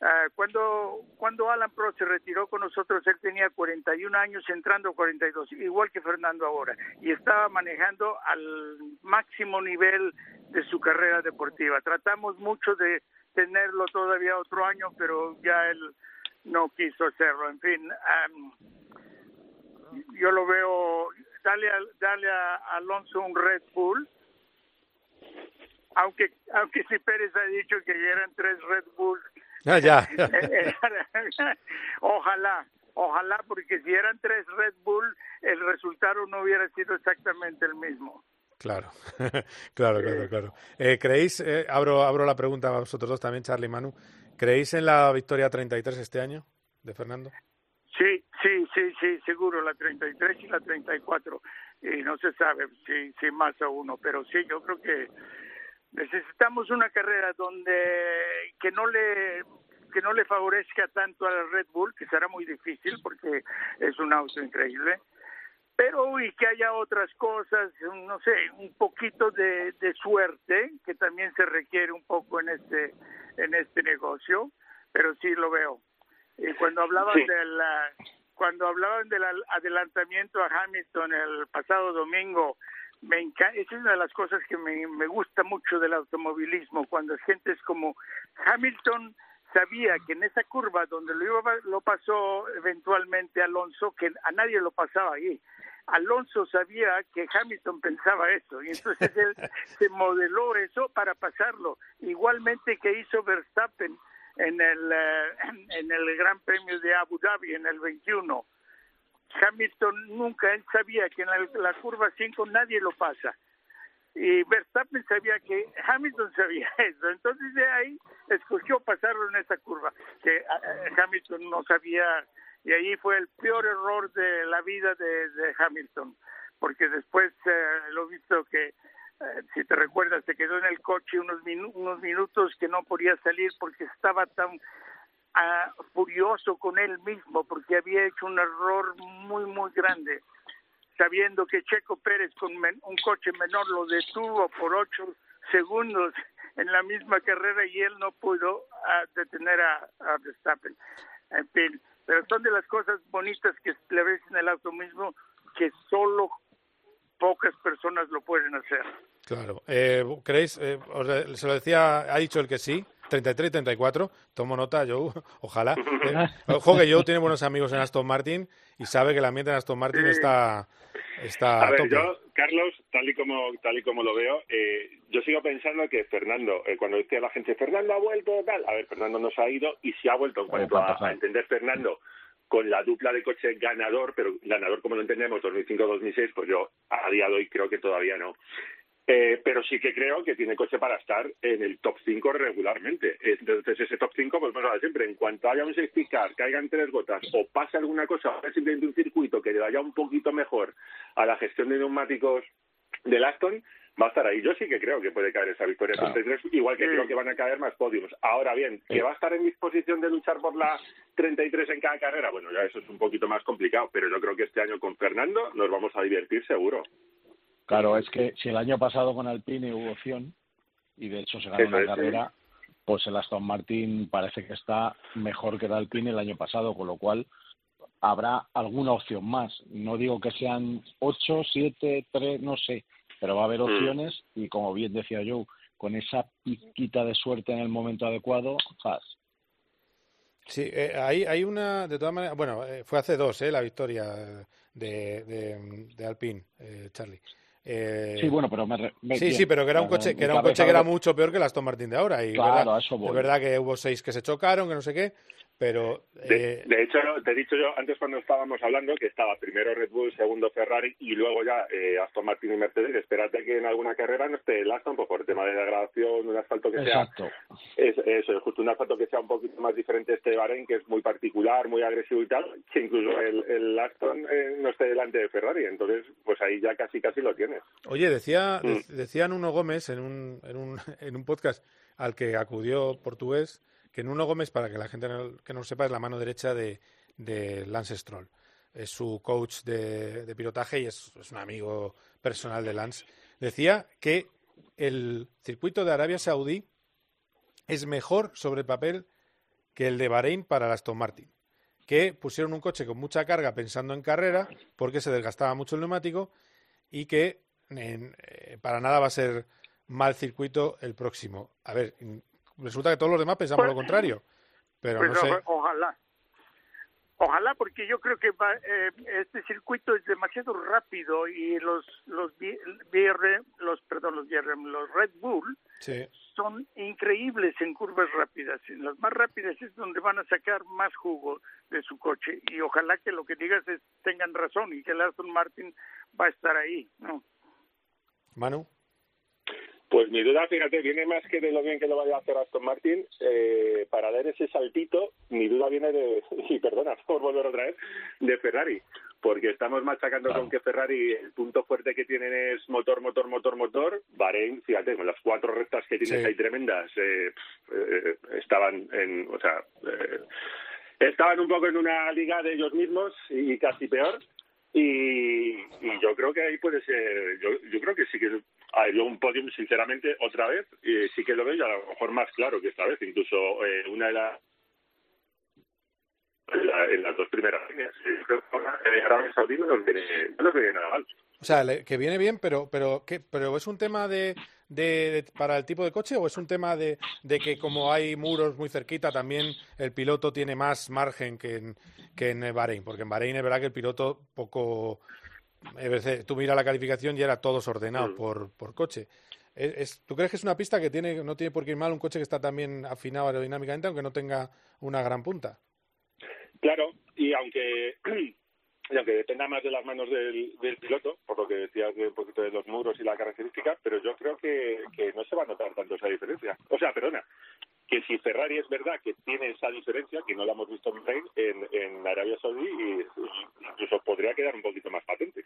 Uh, cuando, cuando Alan Pro se retiró con nosotros, él tenía 41 años, entrando 42, igual que Fernando ahora, y estaba manejando al máximo nivel de su carrera deportiva. Tratamos mucho de tenerlo todavía otro año, pero ya él no quiso hacerlo. En fin, um, yo lo veo, dale a, dale a Alonso un Red Bull, aunque aunque si Pérez ha dicho que ya eran tres Red Bulls Ah, ya. ojalá, ojalá, porque si eran tres Red Bull, el resultado no hubiera sido exactamente el mismo. Claro, claro, claro, claro. Eh, ¿Creéis, eh, abro, abro la pregunta a vosotros dos también, Charlie y Manu, ¿creéis en la victoria 33 este año de Fernando? Sí, sí, seguro, la 33 y la 34. Y no se sabe si, si más a uno, pero sí, yo creo que necesitamos una carrera donde que no le que no le favorezca tanto a la Red Bull, que será muy difícil porque es un auto increíble, pero y que haya otras cosas, no sé, un poquito de, de suerte que también se requiere un poco en este en este negocio, pero sí lo veo. Y cuando hablaban del cuando hablaban del adelantamiento a Hamilton el pasado domingo me esa es una de las cosas que me, me gusta mucho del automovilismo, cuando gente es como Hamilton sabía que en esa curva donde lo, iba, lo pasó eventualmente Alonso, que a nadie lo pasaba ahí. Alonso sabía que Hamilton pensaba eso y entonces él se modeló eso para pasarlo. Igualmente que hizo Verstappen en el, eh, en el Gran Premio de Abu Dhabi en el 21 Hamilton nunca, él sabía que en la, curva 5 nadie lo pasa. Y Verstappen sabía que Hamilton sabía eso. Entonces de ahí escogió pasarlo en esa curva, que eh, eh, Hamilton no sabía. Y ahí fue el peor error de la vida de, Hamilton, porque después eh, lo visto que si te recuerdas, se quedó en el coche unos, unos minutos que no podía salir porque estaba tan furioso con él mismo porque había hecho un error muy, muy grande, sabiendo que Checo Pérez con un coche menor lo detuvo por ocho segundos en la misma carrera y él no pudo ah, detener a, Verstappen. En fin, pero son de las cosas bonitas que le ves en el auto mismo que solo pocas personas lo pueden hacer. Claro. Eh, ¿Creéis? Eh, se lo decía, ha dicho el que sí, 33 y 34. Tomo nota, Joe, ojalá. Eh, ojo que Joe tiene buenos amigos en Aston Martin y sabe que el ambiente en Aston Martin está, está a ver, yo, Carlos, tal y como tal y como lo veo, eh, yo sigo pensando que Fernando, eh, cuando decía la gente, Fernando ha vuelto, tal, a ver, Fernando no se ha ido y si ha vuelto en cuanto a, entender Fernando con la dupla de coche ganador, pero ganador como lo entendemos, 2005-2006, pues yo a día de hoy creo que todavía no. Eh, pero sí que creo que tiene coche para estar en el top 5 regularmente. Entonces, ese top 5, pues vamos a siempre, en cuanto haya un safety car, caigan tres gotas o pase alguna cosa, o simplemente un circuito que le vaya un poquito mejor a la gestión de neumáticos del Aston, va a estar ahí. Yo sí que creo que puede caer esa victoria 33, igual que creo que van a caer más podios. Ahora bien, que va a estar en disposición de luchar por la 33 en cada carrera, bueno, ya eso es un poquito más complicado, pero yo creo que este año con Fernando nos vamos a divertir seguro. Claro, es que si el año pasado con Alpine hubo opción y de hecho se ganó una carrera, pues el Aston Martin parece que está mejor que el Alpine el año pasado, con lo cual habrá alguna opción más. No digo que sean ocho, siete, tres, no sé, pero va a haber mm. opciones y como bien decía Joe, con esa piquita de suerte en el momento adecuado, ¡zas! Sí, eh, hay, hay una, de todas maneras, bueno, eh, fue hace dos, eh, la victoria de, de, de Alpine, eh, Charlie. Eh, sí, bueno, pero sí, sí, pero que era un coche que era un coche que era mucho peor que el Aston Martin de ahora y verdad, es verdad que hubo seis que se chocaron, que no sé qué, pero... De, eh, hecho, te he dicho yo antes cuando estábamos hablando que estaba primero Red Bull, segundo Ferrari y luego ya eh, Aston Martin y Mercedes. Espérate que en alguna carrera no esté el Aston pues por el tema de degradación, un asfalto que sea... Es, eso, es justo un asfalto que sea un poquito más diferente este de Bahrein, que es muy particular, muy agresivo y tal, que incluso el, el Aston eh, no esté delante de Ferrari. Entonces, pues ahí ya casi casi lo tienes. Oye, decía, mm. decía Nuno Gómez en un, en, un, en un podcast al que acudió portugués que Nuno Gómez, para que la gente que no lo sepa, es la mano derecha de, Lance Stroll. es su coach de, pilotaje y es, un amigo personal de Lance, decía que el circuito de Arabia Saudí es mejor sobre el papel que el de Bahrein para el Aston Martin, que pusieron un coche con mucha carga pensando en carrera porque se desgastaba mucho el neumático y que eh, para nada va a ser mal circuito el próximo. A ver, resulta que todos los demás pensamos lo pues, contrario, pero no sé. Ojalá. Ojalá, porque yo creo que eh, este circuito es demasiado rápido y los los BR, los perdón los los Red Bull son increíbles en curvas rápidas. En las más rápidas es donde van a sacar más jugo de su coche y ojalá que lo que digas es tengan razón y que el Aston Martin va a estar ahí, ¿no? Manu. Pues mi duda, fíjate, viene más que de lo bien que lo vaya a hacer Aston Martin. Eh, para dar ese saltito, mi duda viene de, y perdona por volver otra vez, de Ferrari. Porque estamos machacando con que Ferrari, el punto fuerte que tienen es motor, motor, motor, motor. Bahrein, fíjate, con las cuatro rectas que tienes ahí tremendas, eh, eh, estaban en, o sea, estaban un poco en una liga de ellos mismos y casi peor. Y, yo creo que ahí puede ser, yo, yo creo que sí que hay un podium, sinceramente, otra vez, y sí que lo veo y a lo mejor más claro que esta vez, incluso eh, una de las en, las dos primeras líneas. Arabia Saudí no viene nada mal. O sea, que viene bien, pero pero ¿qué, pero es un tema de, de, para el tipo de coche o es un tema de, de, que como hay muros muy cerquita también el piloto tiene más margen que en, que en Bahrein, porque en Bahrein es verdad que el piloto poco tú miras la calificación y era todos ordenados mm. por, por coche. Es, ¿Tú crees que es una pista que tiene, no tiene por qué ir mal un coche que está también afinado aerodinámicamente, aunque no tenga una gran punta? Claro, y aunque y aunque dependa más de las manos del, piloto, por lo que decías de un poquito de los muros y la característica, pero yo creo que, no se va a notar tanto esa diferencia. O sea, perdona, que si Ferrari es verdad que tiene esa diferencia, que no la hemos visto en en, Arabia Saudí, y, incluso podría quedar un poquito más patente.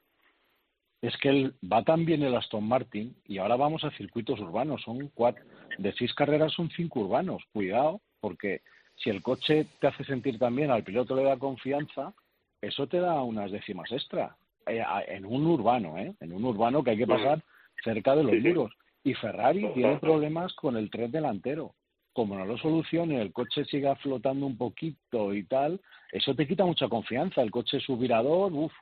Es que él va tan bien el Aston Martin y ahora vamos a circuitos urbanos, son cuatro, de seis carreras son cinco urbanos, cuidado, porque si el coche te hace sentir tan bien, al piloto le da confianza, eso te da unas décimas extra. Eh, en un urbano, ¿eh? En un urbano que hay que pasar cerca de los muros. Y Ferrari tiene problemas con el tren delantero. Como no lo solucione, el coche siga flotando un poquito y tal, eso te quita mucha confianza. El coche subirador, uff,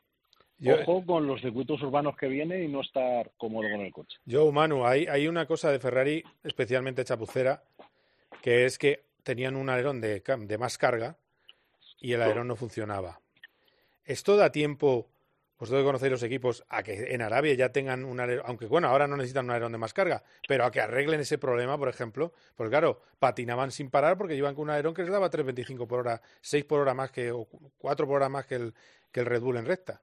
Ojo con los circuitos urbanos que viene y no estar cómodo con el coche. Yo, Manu, hay, hay una cosa de Ferrari especialmente chapucera, que es que tenían un alerón de, de más carga y el alerón no funcionaba. ¿Esto da tiempo, vosotros que conocéis los equipos, a que en Arabia ya tengan un alerón, aunque bueno, ahora no necesitan un alerón de más carga, pero a que arreglen ese problema, por ejemplo? Porque claro, patinaban sin parar porque iban con un alerón que les daba 3.25 por hora, 6 por hora más que, o 4 por hora más que el, que el Red Bull en recta.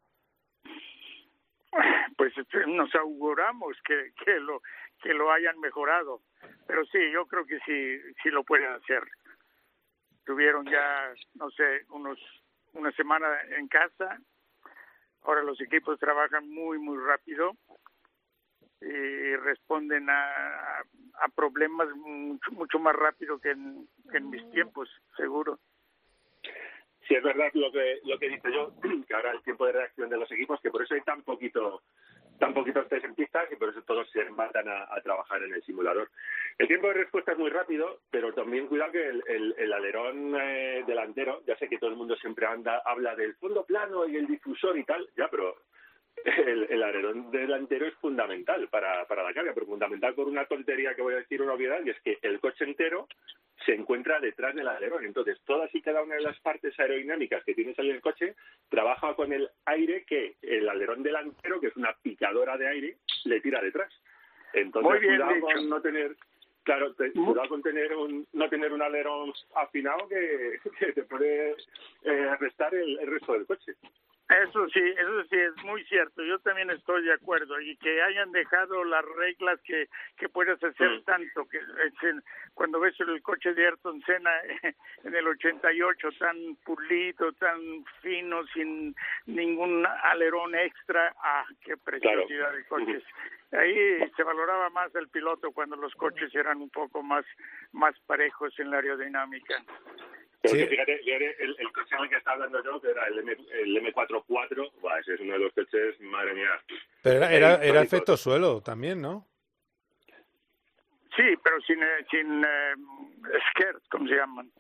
Pues este, nos auguramos que, que, lo, que lo hayan mejorado, pero sí, yo creo que sí, sí lo pueden hacer. Tuvieron ya, no sé, unos una semana en casa. Ahora los equipos trabajan muy, muy rápido y responden a, a problemas mucho, mucho más rápido que en, en mis tiempos, seguro. Sí, es verdad lo que, lo que dice yo, que ahora el tiempo de reacción de los equipos, que por eso hay tan poquito tan poquitos test en pistas y por eso todos se matan a, trabajar en el simulador. El tiempo de respuesta es muy rápido, pero también cuidado que el, el, alerón eh, delantero, ya sé que todo el mundo siempre anda, habla del fondo plano y el difusor y tal, ya, pero el, el alerón delantero es fundamental para, para la carga, pero fundamental por una tontería que voy a decir, una obviedad, y es que el coche entero se encuentra detrás del alerón. Entonces, todas y cada una de las partes aerodinámicas que tienes ahí en el coche trabaja con el aire que el alerón delantero, que es una picadora de aire, le tira detrás. Entonces, cuidado con no tener Claro, cuidado con tener un, no tener un alerón afinado que, te puede eh, restar el, resto del coche. Eso sí, eso sí es muy cierto. Yo también estoy de acuerdo y que hayan dejado las reglas que que puedes hacer mm. tanto que cuando ves el coche de Ayrton Senna en el 88 tan pulido, tan fino, sin ningún alerón extra, ah, qué preciosidad de coches. Ahí se valoraba más el piloto cuando los coches eran un poco más más parejos en la aerodinámica. Pero que fíjate, el, el coche en el que estaba hablando yo, que era el, M, el M44, ese es uno de los coches, madre mía. Pero era, era, era efecto suelo también, ¿no? Sí, pero sin, eh, sin eh, skirt, ¿cómo se llaman?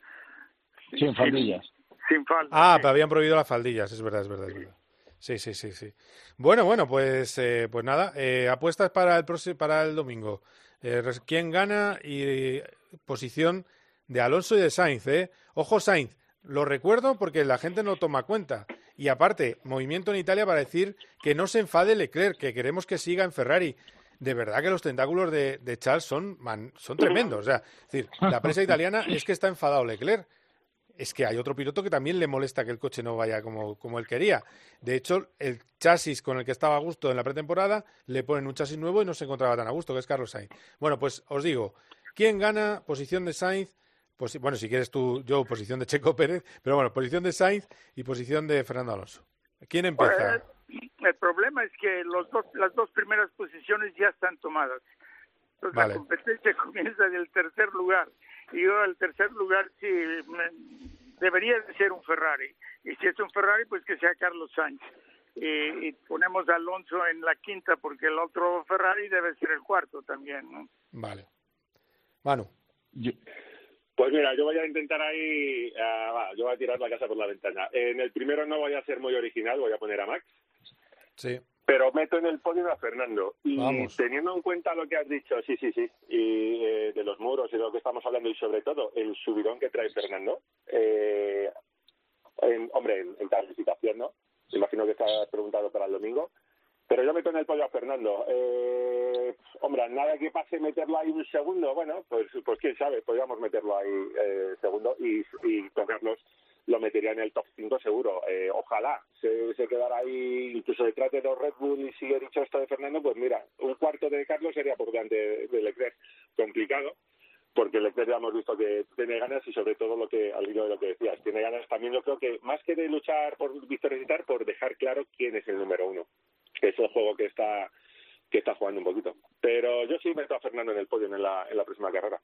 Sin faldillas. Sin, faldas. Ah, sí. pero habían prohibido las faldillas, es verdad, es verdad, es verdad. Sí, sí, sí, sí. Bueno, bueno, pues, eh, pues nada, eh, apuestas para el para el domingo. Eh, ¿Quién gana y posición de Alonso y de Sainz? ¿eh? Ojo Sainz, lo recuerdo porque la gente no toma cuenta. Y aparte, movimiento en Italia para decir que no se enfade Leclerc, que queremos que siga en Ferrari. De verdad que los tentáculos de, Charles son, man- son tremendos. O sea, es decir, la prensa italiana es que está enfadado Leclerc es que hay otro piloto que también le molesta que el coche no vaya como, como él quería. De hecho, el chasis con el que estaba a gusto en la pretemporada, le ponen un chasis nuevo y no se encontraba tan a gusto, que es Carlos Sainz. Bueno, pues os digo, ¿quién gana? Posición de Sainz, bueno, si quieres tú, yo, posición de Checo Pérez, pero bueno, posición de Sainz y posición de Fernando Alonso. ¿Quién empieza? Pues, el problema es que los dos, las dos primeras posiciones ya están tomadas. Entonces Vale. la competencia comienza del tercer lugar. Y yo el tercer lugar sí me- debería de ser un Ferrari. Y si es un Ferrari, pues que sea Carlos Sainz. Y, y ponemos a Alonso en la quinta porque el otro Ferrari debe ser el cuarto también, ¿no? Vale. Manu. Pues mira, yo voy a intentar ahí, ah, va, yo voy a tirar la casa por la ventana. En el primero no voy a ser muy original, voy a poner a Max, Sí. pero meto en el podio a Fernando. Y Vamos. teniendo en cuenta lo que has dicho, sí, sí, sí, y eh, de los muros y de lo que estamos hablando y sobre todo el subidón que trae Fernando, eh, en- hombre, en, en clasificación, ¿no? Imagino que estás preguntado para el domingo. Pero yo meto en el pollo a Fernando. Eh, hombre, nada que pase meterlo ahí un segundo. Bueno, pues, pues quién sabe, podríamos meterlo ahí eh, segundo y, y con Carlos lo metería en el top 5 seguro. Eh, ojalá se, se quedara ahí, incluso detrás de los Red Bull y si he dicho esto de Fernando, pues mira, un cuarto de Carlos sería por delante de, Leclerc. Complicado, porque Leclerc ya hemos visto que tiene ganas y sobre todo lo que al hilo de lo que decías, tiene ganas también yo creo que más que de luchar por victorias y por dejar claro quién es el número uno, que es el juego que está que está jugando un poquito. Pero yo sí meto a Fernando en el podio en la, en la próxima carrera.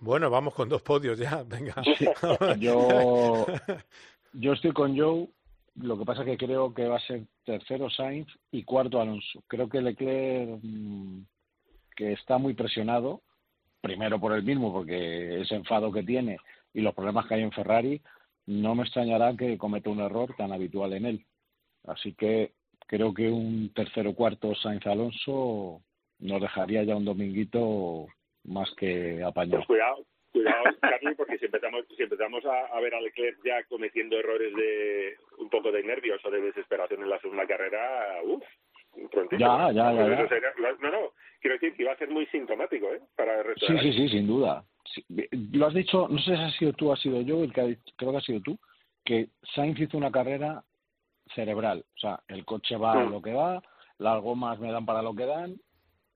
Bueno, vamos con dos podios ya, venga. Yo, yo estoy con Joe. Lo que pasa es que creo que va a ser tercero Sainz y cuarto Alonso. Creo que Leclerc, mm, que está muy presionado, primero por él mismo, porque ese enfado que tiene y los problemas que hay en Ferrari, no me extrañará que cometa un error tan habitual en él. Así que creo que un tercero cuarto Sainz Alonso nos dejaría ya un dominguito más que apañado. Pues cuidado, cuidado, Carly, porque si empezamos, si empezamos a, a ver a Leclerc ya cometiendo errores de un poco de nervios o de desesperación en la segunda carrera, uff. Ya, ya, ya, ya. sería- no, no, quiero decir que iba a ser muy sintomático, ¿eh? Para el resto Sí, sí, sí, sin duda. Sí, Lo has dicho, no sé si has sido tú has sido yo, el que ha dicho- creo que ha sido tú, que Sainz hizo una carrera cerebral. O sea, el coche va a Mm. lo que va, las gomas me dan para lo que dan,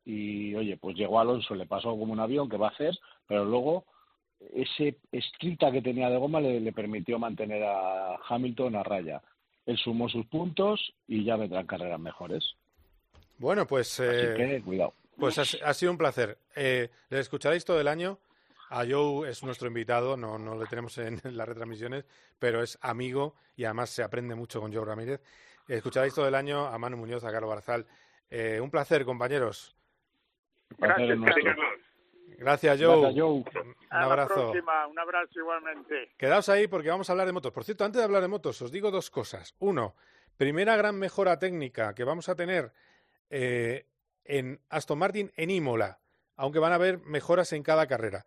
y oye, pues llegó Alonso, le pasó como un avión, que va a hacer? Pero luego ese estrita que tenía de goma le, le permitió mantener a Hamilton a raya. Él sumó sus puntos y ya vendrán carreras mejores. Bueno, pues, Así eh, que cuidado. pues ha, ha sido un placer. Eh, le escucharéis todo el año. A Joe es nuestro invitado, no, no le tenemos en las retransmisiones, pero es amigo y además se aprende mucho con Joe Ramírez. Escucharéis todo el año a Manu Muñoz, a Carlos Barzal. Eh, un placer, compañeros. Gracias, Joe. Gracias, Joe. Un A la abrazo. próxima, un abrazo igualmente. Quedaos ahí porque vamos a hablar de motos. Por cierto, antes de hablar de motos, os digo dos cosas. Uno, primera gran mejora técnica que vamos a tener eh, en Aston Martin en Imola, aunque van a haber mejoras en cada carrera.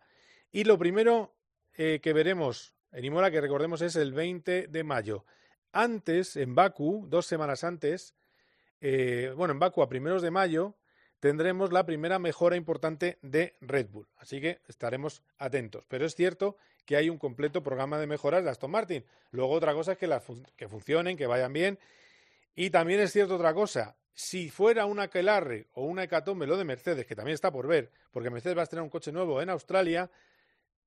Y lo primero eh, que veremos en Imola, que recordemos es el 20 de mayo. Antes, en Baku, dos semanas antes, eh, bueno, en Baku a primeros de mayo, tendremos la primera mejora importante de Red Bull. Así que estaremos atentos. Pero es cierto que hay un completo programa de mejoras de Aston Martin. Luego otra cosa es que, las que funcionen, que vayan bien. Y también es cierto otra cosa. Si fuera una Aquelarre o una Hecatombe lo de Mercedes, que también está por ver, porque Mercedes va a tener un coche nuevo en Australia,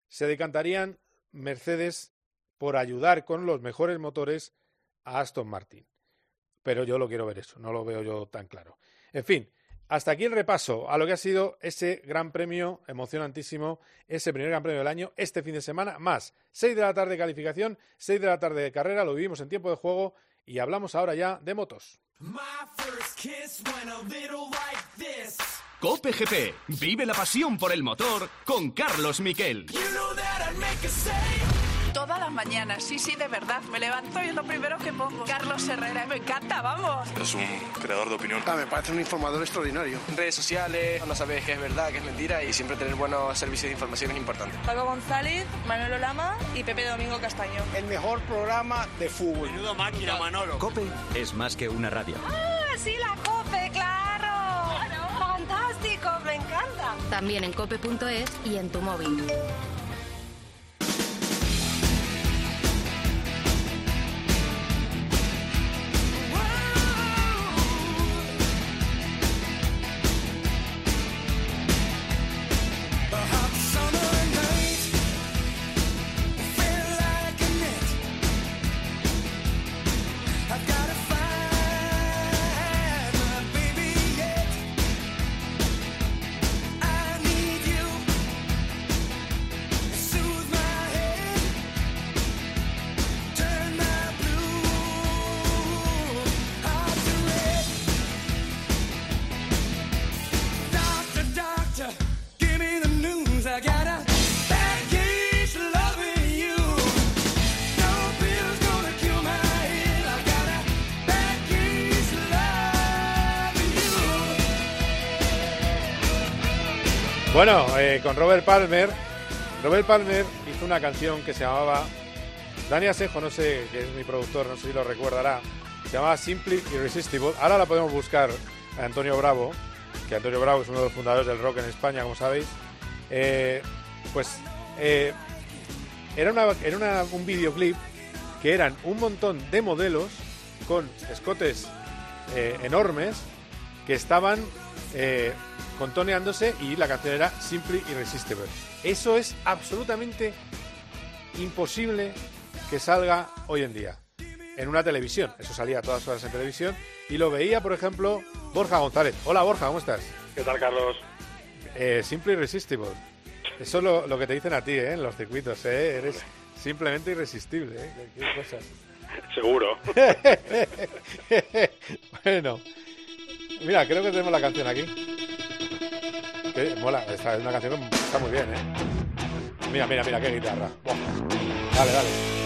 se decantarían Mercedes por ayudar con los mejores motores a Aston Martin. Pero yo lo quiero ver eso, no lo veo yo tan claro. En fin, hasta aquí el repaso a lo que ha sido ese gran premio emocionantísimo, ese primer gran premio del año, este fin de semana, más 6 de la tarde de calificación, 6 de la tarde de carrera, lo vivimos en tiempo de juego y hablamos ahora ya de motos. Cope GP, vive la pasión por el motor con Carlos Miquel. Todas las mañanas, sí, sí, de verdad. Me levanto y es lo primero que pongo. Carlos Herrera, me encanta, vamos. Es un creador de opinión. Ah, me parece un informador extraordinario. Redes sociales, no sabes qué es verdad, qué es mentira y siempre tener buenos servicios de información es importante. Paco González, Manolo Lama y Pepe Domingo Castaño. El mejor programa de fútbol. Menudo máquina, Manolo. Cope es más que una radio. ¡Ah, sí, la Cope, También en cope.es y en tu móvil. Con Robert Palmer, Robert Palmer hizo una canción que se llamaba, Dani Asejo, no sé, que es mi productor, no sé si lo recordará, se llamaba Simply Irresistible. Ahora la podemos buscar a Antonio Bravo, que Antonio Bravo es uno de los fundadores del rock en España, como sabéis. Eh, pues eh, era, una, era una- un videoclip que eran un montón de modelos con escotes eh, enormes que estaban contoneándose y la canción era Simply Irresistible. Eso es absolutamente imposible que salga hoy en día en una televisión. Eso salía a todas horas en televisión y lo veía, por ejemplo, Borja González. Hola Borja, ¿cómo estás? ¿Qué tal, Carlos? Eh, Simple Irresistible. Eso es lo, lo que te dicen a ti, ¿eh? En los circuitos, ¿eh? Eres simplemente irresistible, ¿eh? Qué- qué cosas. Seguro. bueno, mira, creo que tenemos la canción aquí. Mola, esta es una canción que está muy bien, ¿eh? Mira, mira, mira, qué guitarra. Dale, dale.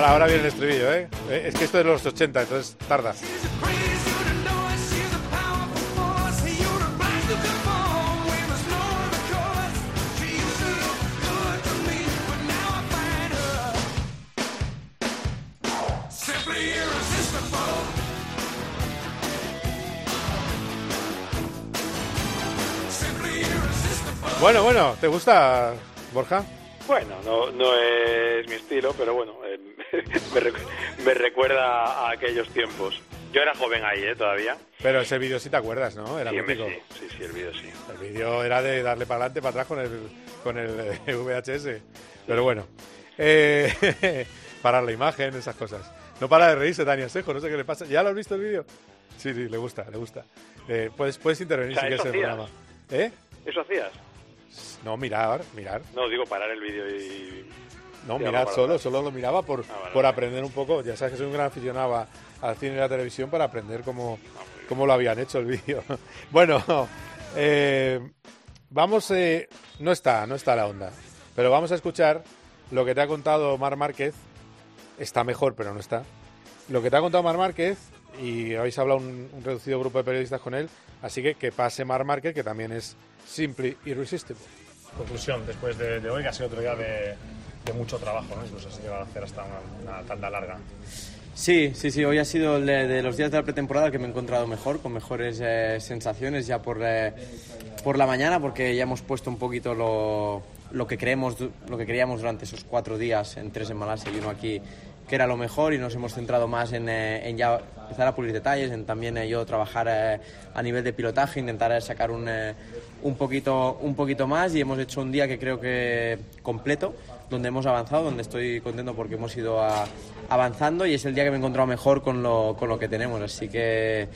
Ahora, ahora viene el estribillo, ¿eh? Eh, Es que esto es de los 80, entonces tarda. Bueno, bueno, ¿te gusta, Borja? Bueno, no, no es mi estilo, pero bueno, eh, me, recu- me recuerda a aquellos tiempos. Yo era joven ahí, ¿eh? Todavía. Pero ese vídeo sí te acuerdas, ¿no? Era Sí, mítico. sí, sí, sí, el vídeo sí. El vídeo era de darle para adelante, para atrás con el, con el eh, VHS. Pero bueno, eh, parar la imagen, esas cosas. No para de reírse Dani Asejo, no sé qué le pasa. ¿Ya lo has visto el vídeo? Sí, sí, le gusta, le gusta. Eh, puedes, puedes intervenir O sea, si quieres ¿eso en el programa. ¿Eh? ¿Eso hacías? No, mirar, mirar. No, digo parar el vídeo y... No, mirar solo, solo lo miraba por, Ah, vale, por aprender un poco. Ya sabes que soy un gran aficionado a- al cine y a la televisión para aprender cómo, Ah, cómo lo habían hecho el vídeo. bueno, eh, vamos, eh, no está, no está la onda, pero vamos a escuchar lo que te ha contado Mar Márquez. Está mejor, pero no está. Lo que te ha contado Mar Márquez, y habéis hablado un, un reducido grupo de periodistas con él, así que que pase Mar Márquez, que también es Simply Irresistible. Conclusión, después de, de hoy, que ha sido otro día de, de mucho trabajo, ¿no? Incluso se llega a hacer hasta una, una tanda larga. Sí, sí, sí. Hoy ha sido el de, de los días de la pretemporada que me he encontrado mejor, con mejores eh, sensaciones ya por, eh, por la mañana, porque ya hemos puesto un poquito lo, lo que creemos, lo que creíamos durante esos cuatro días, en tres en Malasia y uno aquí, que era lo mejor y nos hemos centrado más en, en ya empezar a pulir detalles, en también yo trabajar a nivel de pilotaje, intentar sacar un, un, poquito, un poquito más. Y hemos hecho un día que creo que completo, donde hemos avanzado, donde estoy contento porque hemos ido avanzando. Y es el día que me he encontrado mejor con lo, con lo que tenemos, así que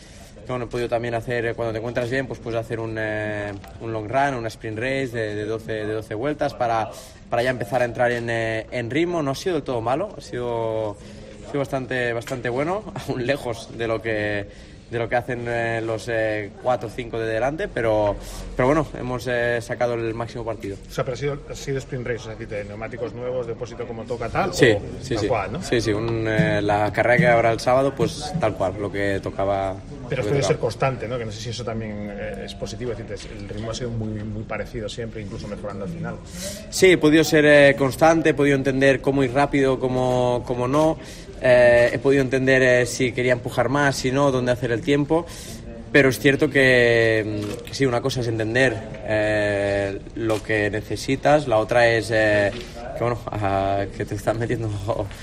bueno, he podido también hacer, cuando te encuentras bien, pues puedes hacer un, eh, un long run, una sprint race de, de, 12, de 12 vueltas para, para ya empezar a entrar en, eh, en ritmo. No ha sido del todo malo, ha sido, sido bastante, bastante bueno, aún lejos de lo que de lo que hacen eh, los eh, cuatro o cinco de delante, pero, pero bueno, hemos eh, sacado el máximo partido. O sea, pero ha sido, ha sido sprint race, o sea, de neumáticos nuevos, depósito como toca tal, sí, o sí, tal sí. cual, ¿no? Sí, sí, un, la carrera que habrá el sábado, pues tal cual, lo que tocaba. Pero esto debe ser constante, ¿no? Que no sé si eso también es positivo, es decir, el ritmo ha sido muy, muy parecido siempre, incluso mejorando al final. Sí, he podido ser eh, constante, he podido entender cómo ir rápido, cómo, cómo no. Eh, he podido entender eh, si quería empujar más, si no, dónde hacer el tiempo. Pero es cierto que, mm, sí, una cosa es entender eh, lo que necesitas, la otra es eh, que, bueno, ah, que te están metiendo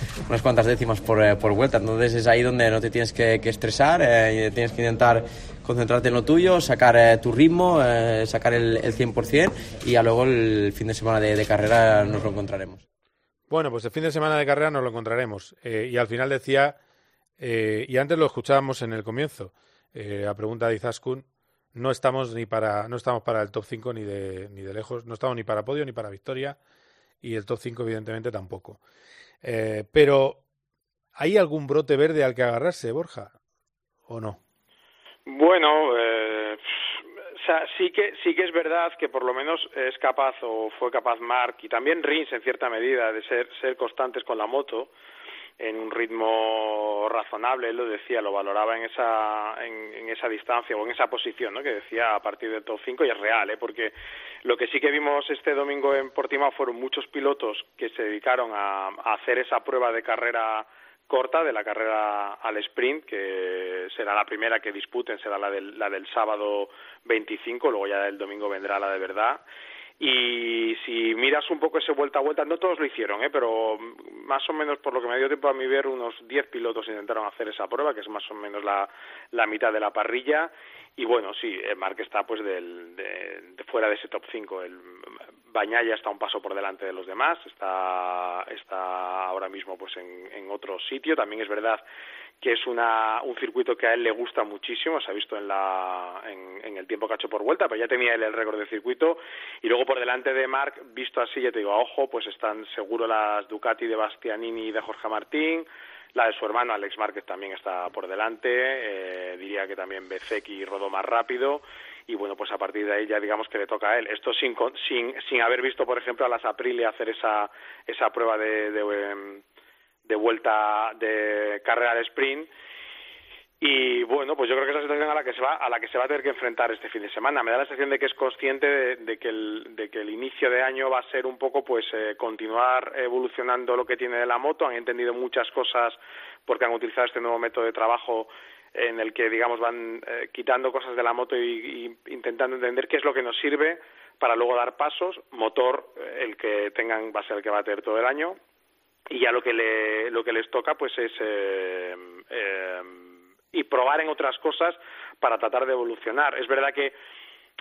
unas cuantas décimas por, por vuelta. Entonces es ahí donde no te tienes que, estresar, tienes que intentar concentrarte en lo tuyo, sacar tu ritmo, eh, sacar el, el 100% y ya luego el fin de semana de, de carrera nos lo encontraremos. Bueno, pues el fin de semana de carrera nos lo encontraremos. Eh, y al final decía, eh, y antes lo escuchábamos en el comienzo, eh, a pregunta de Izaskun, no estamos ni para, no estamos para el top 5 ni de, ni de lejos, no estamos ni para podio ni para victoria, y el top 5 evidentemente tampoco. Eh, pero, ¿hay algún brote verde al que agarrarse, Borja? ¿O no? Bueno, sí que sí que es verdad que por lo menos es capaz o fue capaz Mark y también Rins en cierta medida de ser ser constantes con la moto en un ritmo razonable, él lo decía, lo valoraba en esa en, esa distancia o en esa posición, ¿no? Que decía a partir del top 5 y es real, ¿eh? Porque lo que sí que vimos este domingo en Portimao fueron muchos pilotos que se dedicaron a hacer esa prueba de carrera corta de la carrera al sprint, que será la primera que disputen, será la del, la del sábado 25, luego ya el domingo vendrá la de verdad. Y si miras un poco ese vuelta a vuelta, no todos lo hicieron, ¿eh? pero más o menos por lo que me dio tiempo a mí ver, unos 10 pilotos intentaron hacer esa prueba, que es más o menos la, la mitad de la parrilla. Y bueno, sí, el Mark está pues del, de, de fuera de ese top 5. El Bañaya está un paso por delante de los demás, está, está ahora mismo pues en otro sitio. También es verdad que es una, un circuito que a él le gusta muchísimo, se ha visto en, la, en, en el tiempo que ha hecho por vuelta, pero ya tenía él el récord de circuito. Y luego por delante de Marc, visto así, ya te digo, a ojo, pues están seguro las Ducati de Bastianini y de Jorge Martín, la de su hermano Alex Márquez también está por delante, eh, diría que también Bezeki rodó más rápido y bueno, pues a partir de ahí ya digamos que le toca a él. Esto sin, sin, sin haber visto, por ejemplo, a las Aprilia hacer esa, esa prueba de, de, de vuelta de carrera de sprint y bueno, pues yo creo que es la situación a la que se va a la que se va a tener que enfrentar este fin de semana. Me da la sensación de que es consciente de, de que el de que el inicio de año va a ser un poco pues eh, continuar evolucionando lo que tiene de la moto. Han entendido muchas cosas porque han utilizado este nuevo método de trabajo en el que digamos van eh, quitando cosas de la moto y, y intentando entender qué es lo que nos sirve para luego dar pasos. Motor eh, el que tengan va a ser el que va a tener todo el año y ya lo que le lo que les toca pues es eh, eh, y probar en otras cosas para tratar de evolucionar. Es verdad que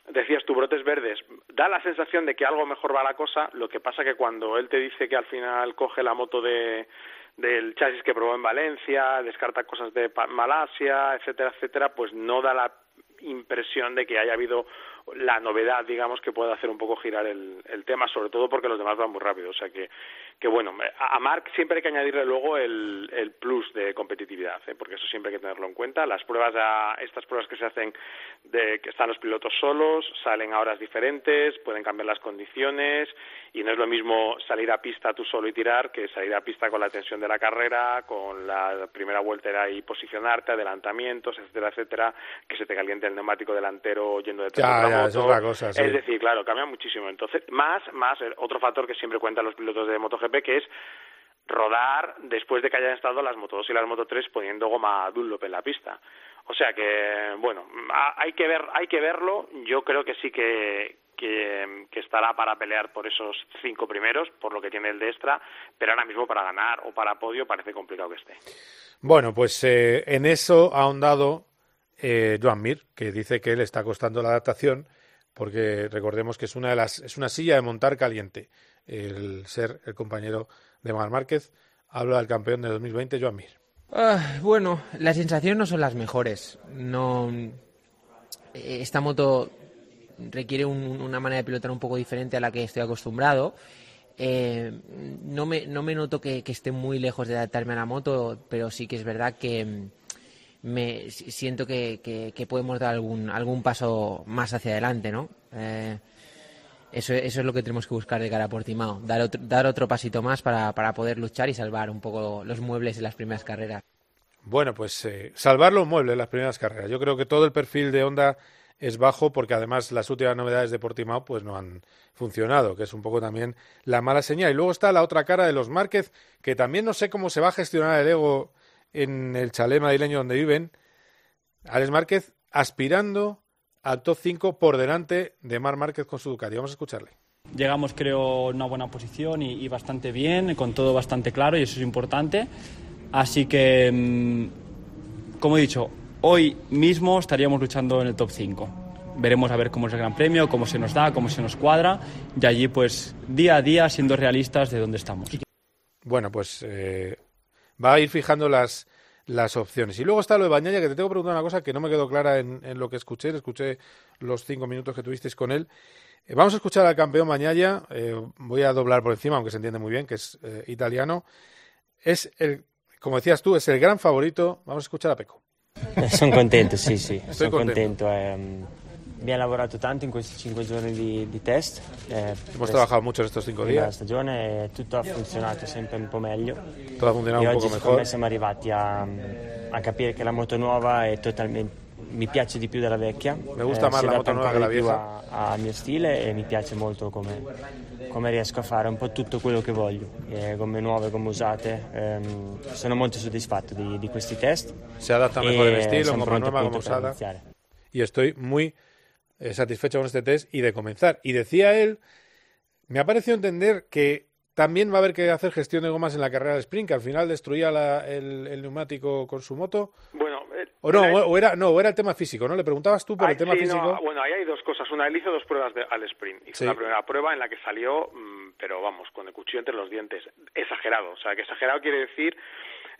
decías tú brotes verdes, da la sensación de que algo mejor va la cosa, lo que pasa que cuando él te dice que al final coge la moto de del chasis que probó en Valencia, descarta cosas de Malasia, etcétera, etcétera, pues no da la impresión de que haya habido la novedad, digamos, que puede hacer un poco girar el, el tema, sobre todo porque los demás van muy rápido. O sea que, que bueno, a, a Mark siempre hay que añadirle luego el, el plus de competitividad, ¿eh? porque eso siempre hay que tenerlo en cuenta. Las pruebas, a, estas pruebas que se hacen de que están los pilotos solos, salen a horas diferentes, pueden cambiar las condiciones y no es lo mismo salir a pista tú solo y tirar que salir a pista con la tensión de la carrera, con la primera vuelta y posicionarte, adelantamientos, etcétera, etcétera, que se te caliente el neumático delantero yendo detrás Ya, de otra ya, moto. es otra cosa, sí. Es decir, claro, cambia muchísimo. Entonces, más, más, el otro factor que siempre cuentan los pilotos de MotoGP, que es rodar después de que hayan estado las Moto 2 y las Moto 3 poniendo goma Dunlop en la pista. O sea que, bueno, hay que ver, hay que verlo. Yo creo que sí que, que, que, estará para pelear por esos cinco primeros, por lo que tiene el de extra, pero ahora mismo para ganar o para podio parece complicado que esté. Bueno, pues eh, en eso ha ahondado eh, Joan Mir, que dice que le está costando la adaptación, porque recordemos que es una, de las, es una silla de montar caliente el ser el compañero de Mar Márquez. Habla del campeón de 2020, Joan Mir. Ah, bueno, las sensaciones no son las mejores. No, esta moto requiere una manera de pilotar un poco diferente a la que estoy acostumbrado. Eh, no, me, no me noto que, esté muy lejos de adaptarme a la moto, pero sí que es verdad que me siento que, podemos dar algún, algún paso más hacia adelante, ¿no? Eh, eso, eso es lo que tenemos que buscar de cara a Portimao, dar otro, dar otro pasito más para, para poder luchar y salvar un poco los muebles en las primeras carreras. Bueno, pues eh, salvar los muebles en las primeras carreras. Yo creo que todo el perfil de Honda es bajo porque además las últimas novedades de Portimao pues no han funcionado, que es un poco también la mala señal. Y luego está la otra cara de los Márquez, que también no sé cómo se va a gestionar el ego en el chalet madrileño donde viven. Alex Márquez aspirando al top 5 por delante de Mar Márquez con su Ducati. Vamos a escucharle. Llegamos, creo, en una buena posición y, bastante bien, con todo bastante claro y eso es importante. Así que, mm, como he dicho, hoy mismo estaríamos luchando en el top 5. Veremos a ver cómo es el Gran Premio, cómo se nos da, cómo se nos cuadra y allí pues día a día siendo realistas de dónde estamos. Bueno, pues eh, va a ir fijando las, las opciones. Y luego está lo de Bañaya, que te tengo que preguntar una cosa que no me quedó clara en, lo que escuché. Escuché los cinco minutos que tuvisteis con él. Eh, vamos a escuchar al campeón Bañaya. Eh, voy a doblar por encima, aunque se entiende muy bien, que es italiano. Es el, como decías tú, es el gran favorito. Vamos a escuchar a Peco. Sono contento, sì, sì, sono contento. Eh, abbiamo lavorato tanto in questi cinque giorni di, di test. Eh, Hemos trabajado mucho estos cinco días. La stagione e tutto ha funzionato sempre un po' meglio. Tutto ha funzionato un po' mejor. siamo arrivati a, a capire che la moto nuova è totalmente mi piace di più della vecchia. Mi gusta eh, más la moto nuova che la vecchia. Al mio stile e mi piace molto come, come riesco a fare un po' tutto quello che voglio. Eh, gomme nuove, gomme usate. Ehm, sono molto soddisfatto di, di, questi test. Se adatta mejor el estilo, gomma nueva, gomma usada. Y estoy muy eh, satisfecho con este test y de comenzar. Y decía él, me ha parecido entender que también va a haber que hacer gestión de gomas en la carrera de sprint, que al final destruía la, el, el, neumático con su moto. Bueno, eh, o no, o era, no, era el tema físico, ¿no? Le preguntabas tú por el tema físico. bueno, ahí hay dos cosas. Una, él hizo dos pruebas de, al sprint. Hizo la primera prueba en la que salió, mm, pero vamos, con el cuchillo entre los dientes. Exagerado. O sea, que exagerado quiere decir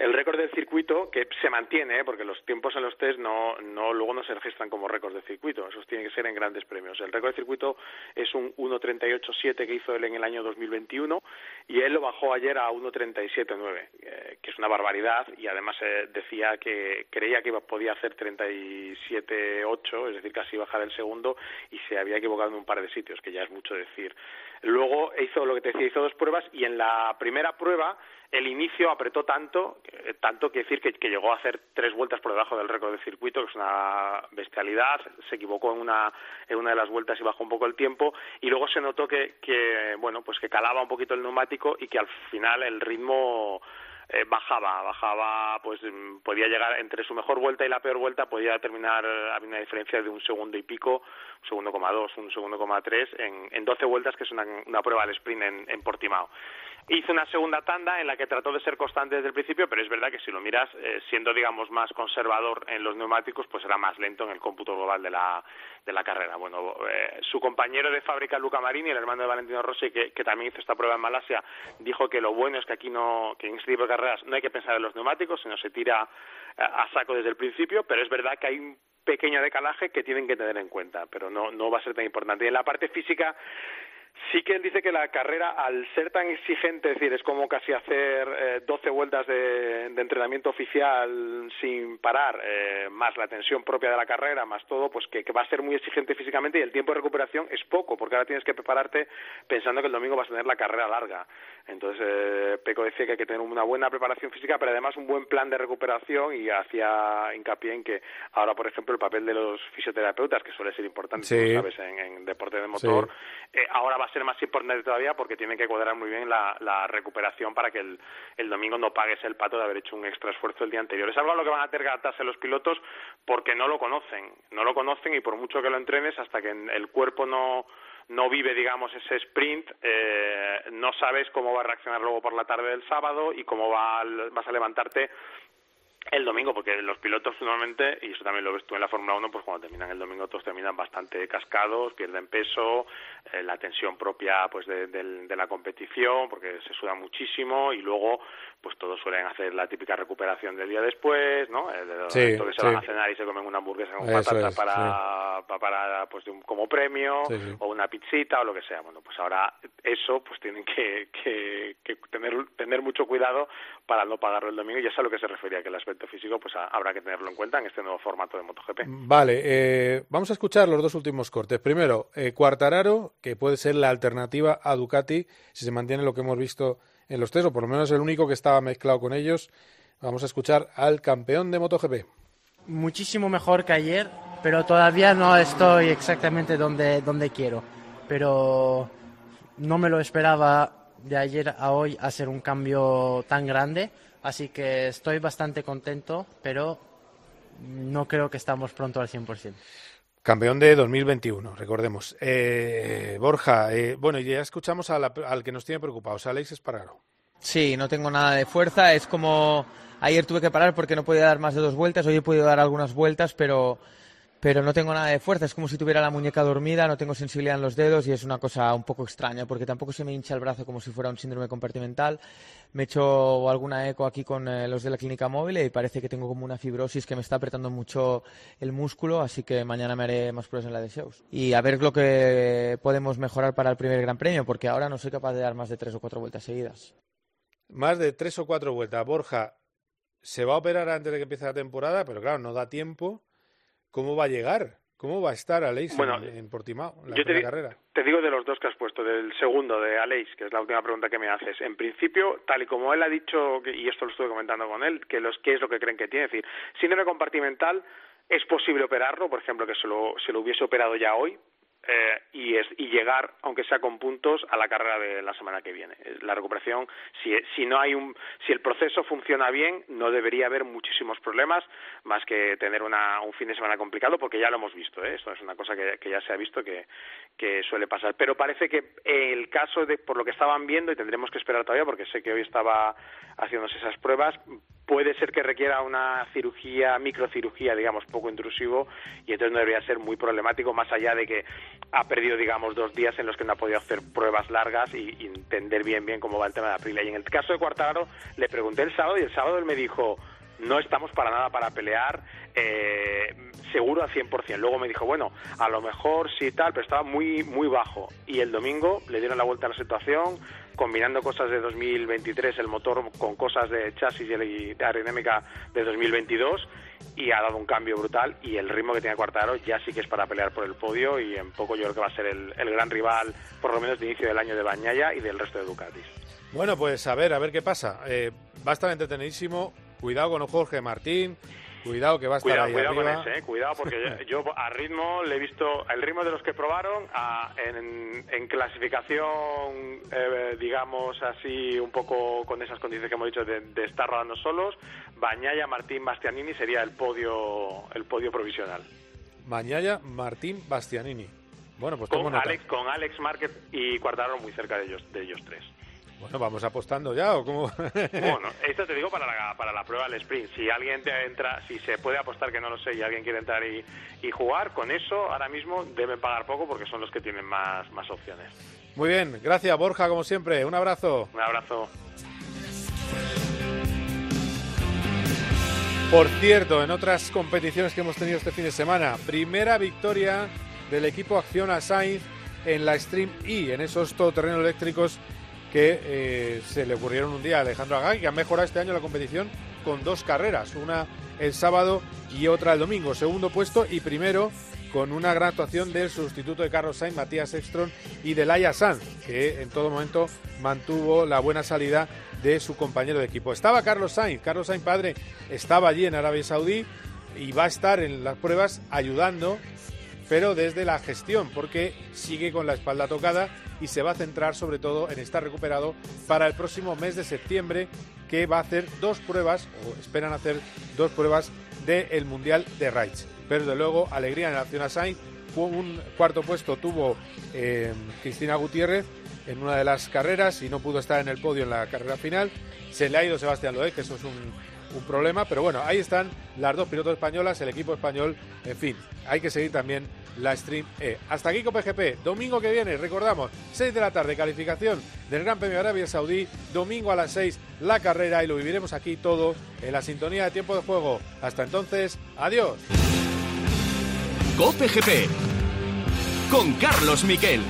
el récord del circuito que se mantiene, ¿eh? porque los tiempos en los test no, no luego no se registran como récords de circuito, esos tienen que ser en grandes premios. El récord de circuito es un 1.38.7 que hizo él en el año 2021 y él lo bajó ayer a 1.37.9, eh, que es una barbaridad y además eh, decía que creía que podía hacer 37.8, es decir, casi bajar el segundo y se había equivocado en un par de sitios, que ya es mucho decir. Luego hizo lo que te decía, hizo dos pruebas y en la primera prueba el inicio apretó tanto, tanto que decir que, llegó a hacer tres vueltas por debajo del récord del circuito, que es una bestialidad, se equivocó en una, en una de las vueltas y bajó un poco el tiempo, y luego se notó que, que bueno, pues que calaba un poquito el neumático y que al final el ritmo eh, bajaba, bajaba, pues mm, podía llegar entre su mejor vuelta y la peor vuelta, podía terminar, había una diferencia de un segundo y pico, un segundo coma dos, un segundo coma tres, en, en 12 vueltas, que es una, una prueba al sprint en, en Portimao. Hizo una segunda tanda en la que trató de ser constante desde el principio, pero es verdad que si lo miras, eh, siendo, digamos, más conservador en los neumáticos, pues era más lento en el cómputo global de la, de la carrera. Bueno, eh, su compañero de fábrica, Luca Marini, el hermano de Valentino Rossi, que, también hizo esta prueba en Malasia, dijo que lo bueno es que aquí no, que en este tipo de carreras no hay que pensar en los neumáticos, sino se tira a, a saco desde el principio, pero es verdad que hay un pequeño decalaje que tienen que tener en cuenta, pero no, no va a ser tan importante. Y en la parte física, Sí que él dice que la carrera, al ser tan exigente, es decir, es como casi hacer eh, 12 vueltas de, entrenamiento oficial sin parar, eh, más la tensión propia de la carrera, más todo, pues que, va a ser muy exigente físicamente y el tiempo de recuperación es poco, porque ahora tienes que prepararte pensando que el domingo vas a tener la carrera larga. Entonces, eh, Peco decía que hay que tener una buena preparación física, pero además un buen plan de recuperación y hacía hincapié en que ahora, por ejemplo, el papel de los fisioterapeutas, que suele ser importante, sabes, en, deporte de motor, eh, ahora va a ser más importante todavía porque tienen que cuadrar muy bien la, recuperación para que el, el, domingo no pagues el pato de haber hecho un extra esfuerzo el día anterior. Es algo a lo que van a tener que adaptarse los pilotos porque no lo conocen, no lo conocen y por mucho que lo entrenes hasta que el cuerpo no no vive, digamos, ese sprint, eh, no sabes cómo va a reaccionar luego por la tarde del sábado y cómo va, vas a levantarte el domingo, porque los pilotos normalmente, y eso también lo ves tú en la Fórmula 1, pues cuando terminan el domingo todos terminan bastante cascados, pierden peso, eh, la tensión propia pues de, de, la competición, porque se suda muchísimo, y luego pues todos suelen hacer la típica recuperación del día después, ¿no? Eh, de que se van a cenar y se comen una hamburguesa con patatas para, para, pues como premio, o una pizzita o lo que sea. Bueno, pues ahora eso pues tienen que, que, que tener, tener mucho cuidado para no pagarlo el domingo, y eso es a lo que se refería, que el aspecto físico pues habrá que tenerlo en cuenta en este nuevo formato de MotoGP. Vale, eh, vamos a escuchar los dos últimos cortes. Primero, eh, Cuartararo, que puede ser la alternativa a Ducati si se mantiene lo que hemos visto en los tres, o por lo menos el único que estaba mezclado con ellos. Vamos a escuchar al campeón de MotoGP. Muchísimo mejor que ayer, pero todavía no estoy exactamente donde, donde quiero. Pero no me lo esperaba de ayer a hoy hacer un cambio tan grande, así que estoy bastante contento, pero no creo que estamos pronto al 100%. Campeón de 2021, recordemos. Eh, Borja, eh, bueno, ya escuchamos al que nos tiene preocupados, Alex Espargaro. Sí, no tengo nada de fuerza. Es como ayer tuve que parar porque no podía dar más de dos vueltas. Hoy he podido dar algunas vueltas, pero pero no tengo nada de fuerza, es como si tuviera la muñeca dormida, no tengo sensibilidad en los dedos y es una cosa un poco extraña porque tampoco se me hincha el brazo como si fuera un síndrome compartimental. Me he hecho alguna eco aquí con eh, los de la clínica móvil y parece que tengo como una fibrosis que me está apretando mucho el músculo, así que mañana me haré más pruebas en la de. Y a ver lo que podemos mejorar para el primer Gran Premio, porque ahora no soy capaz de dar más de tres o cuatro vueltas seguidas. Más de tres o cuatro vueltas. Borja, se va a operar antes de que empiece la temporada, pero claro, no da tiempo ¿Cómo va a llegar? ¿Cómo va a estar Aleix en, Portimao, en la yo te, carrera? Te digo de los dos que has puesto, del segundo, de Aleix, que es la última pregunta que me haces. En principio, tal y como él ha dicho, y esto lo estuve comentando con él, que los qué es lo que creen que tiene, es decir, síndrome compartimental es posible operarlo, por ejemplo, que se lo, se lo hubiese operado ya hoy, eh, y, es, y llegar, aunque sea con puntos, a la carrera de la semana que viene. La recuperación, si, si no hay un, si el proceso funciona bien, no debería haber muchísimos problemas, más que tener una, un fin de semana complicado, porque ya lo hemos visto. ¿eh? Esto es una cosa que, que ya se ha visto que, que suele pasar. Pero parece que el caso de, por lo que estaban viendo, y tendremos que esperar todavía, porque sé que hoy estaba haciéndose esas pruebas, puede ser que requiera una cirugía, microcirugía, digamos, poco intrusivo, y entonces no debería ser muy problemático, más allá de que ha perdido, digamos, dos días en los que no ha podido hacer pruebas largas y, entender bien bien cómo va el tema de Aprilia. Y en el caso de Cuartararo, le pregunté el sábado y el sábado él me dijo, no estamos para nada para pelear, eh, seguro al 100%. Luego me dijo, bueno, a lo mejor sí tal, pero estaba muy, muy bajo. Y el domingo le dieron la vuelta a la situación, combinando cosas de 2023, el motor con cosas de chasis y de aerodinámica de 2022 y ha dado un cambio brutal y el ritmo que tiene Cuartaro ya sí que es para pelear por el podio y en poco yo creo que va a ser el, gran rival por lo menos de inicio del año de Bañaya y del resto de Ducatis. Bueno, pues a ver, a ver qué pasa. Eh, va a estar entretenidísimo. Cuidado con Jorge Martín. Cuidado que va a estar cuidado, ahí cuidado con ese, eh, cuidado porque yo, a ritmo le he visto el ritmo de los que probaron en, clasificación, eh, digamos así, un poco con esas condiciones que hemos dicho de, estar rodando solos. Bañaya, Martín, Bastianini sería el podio el podio provisional. Bañaya, Martín, Bastianini. Bueno, pues con Alex, con Alex Márquez y Cuartaro muy cerca de ellos de ellos tres. Bueno, vamos apostando ya o cómo. bueno, esto te digo para la, para la prueba del sprint. Si alguien te entra, si se puede apostar que no lo sé y alguien quiere entrar y, y jugar, con eso ahora mismo deben pagar poco porque son los que tienen más, más opciones. Muy bien, gracias Borja, como siempre. Un abrazo. Un abrazo. Por cierto, en otras competiciones que hemos tenido este fin de semana, primera victoria del equipo Acciona Sainz en la Stream E, en esos todoterrenos eléctricos que eh, se le ocurrieron un día a Alejandro Agag, que ha mejorado este año la competición con dos carreras, una el sábado y otra el domingo. Segundo puesto y primero con una gran actuación del sustituto de Carlos Sainz, Matías Ekstrom y de Laia Sanz, que en todo momento mantuvo la buena salida de su compañero de equipo. Estaba Carlos Sainz, Carlos Sainz padre estaba allí en Arabia Saudí y va a estar en las pruebas ayudando, pero desde la gestión, porque sigue con la espalda tocada y se va a centrar sobre todo en estar recuperado para el próximo mes de septiembre, que va a hacer dos pruebas, o esperan hacer dos pruebas del Mundial de Raids. Pero de luego, alegría en la Nación Sainz, un cuarto puesto tuvo eh, Cristina Gutiérrez en una de las carreras y no pudo estar en el podio en la carrera final. Se le ha ido Sebastián Loé, que eso es un problema, pero bueno, ahí están las dos pilotos españolas, el equipo español, en fin, hay que seguir también la Stream E. Hasta aquí con PGP, domingo que viene, recordamos, 6 de la tarde, calificación del Gran Premio de Arabia Saudí, domingo a las 6 la carrera y lo viviremos aquí todo en la sintonía de tiempo de juego. Hasta entonces, adiós. Cope GP con Carlos Miquel.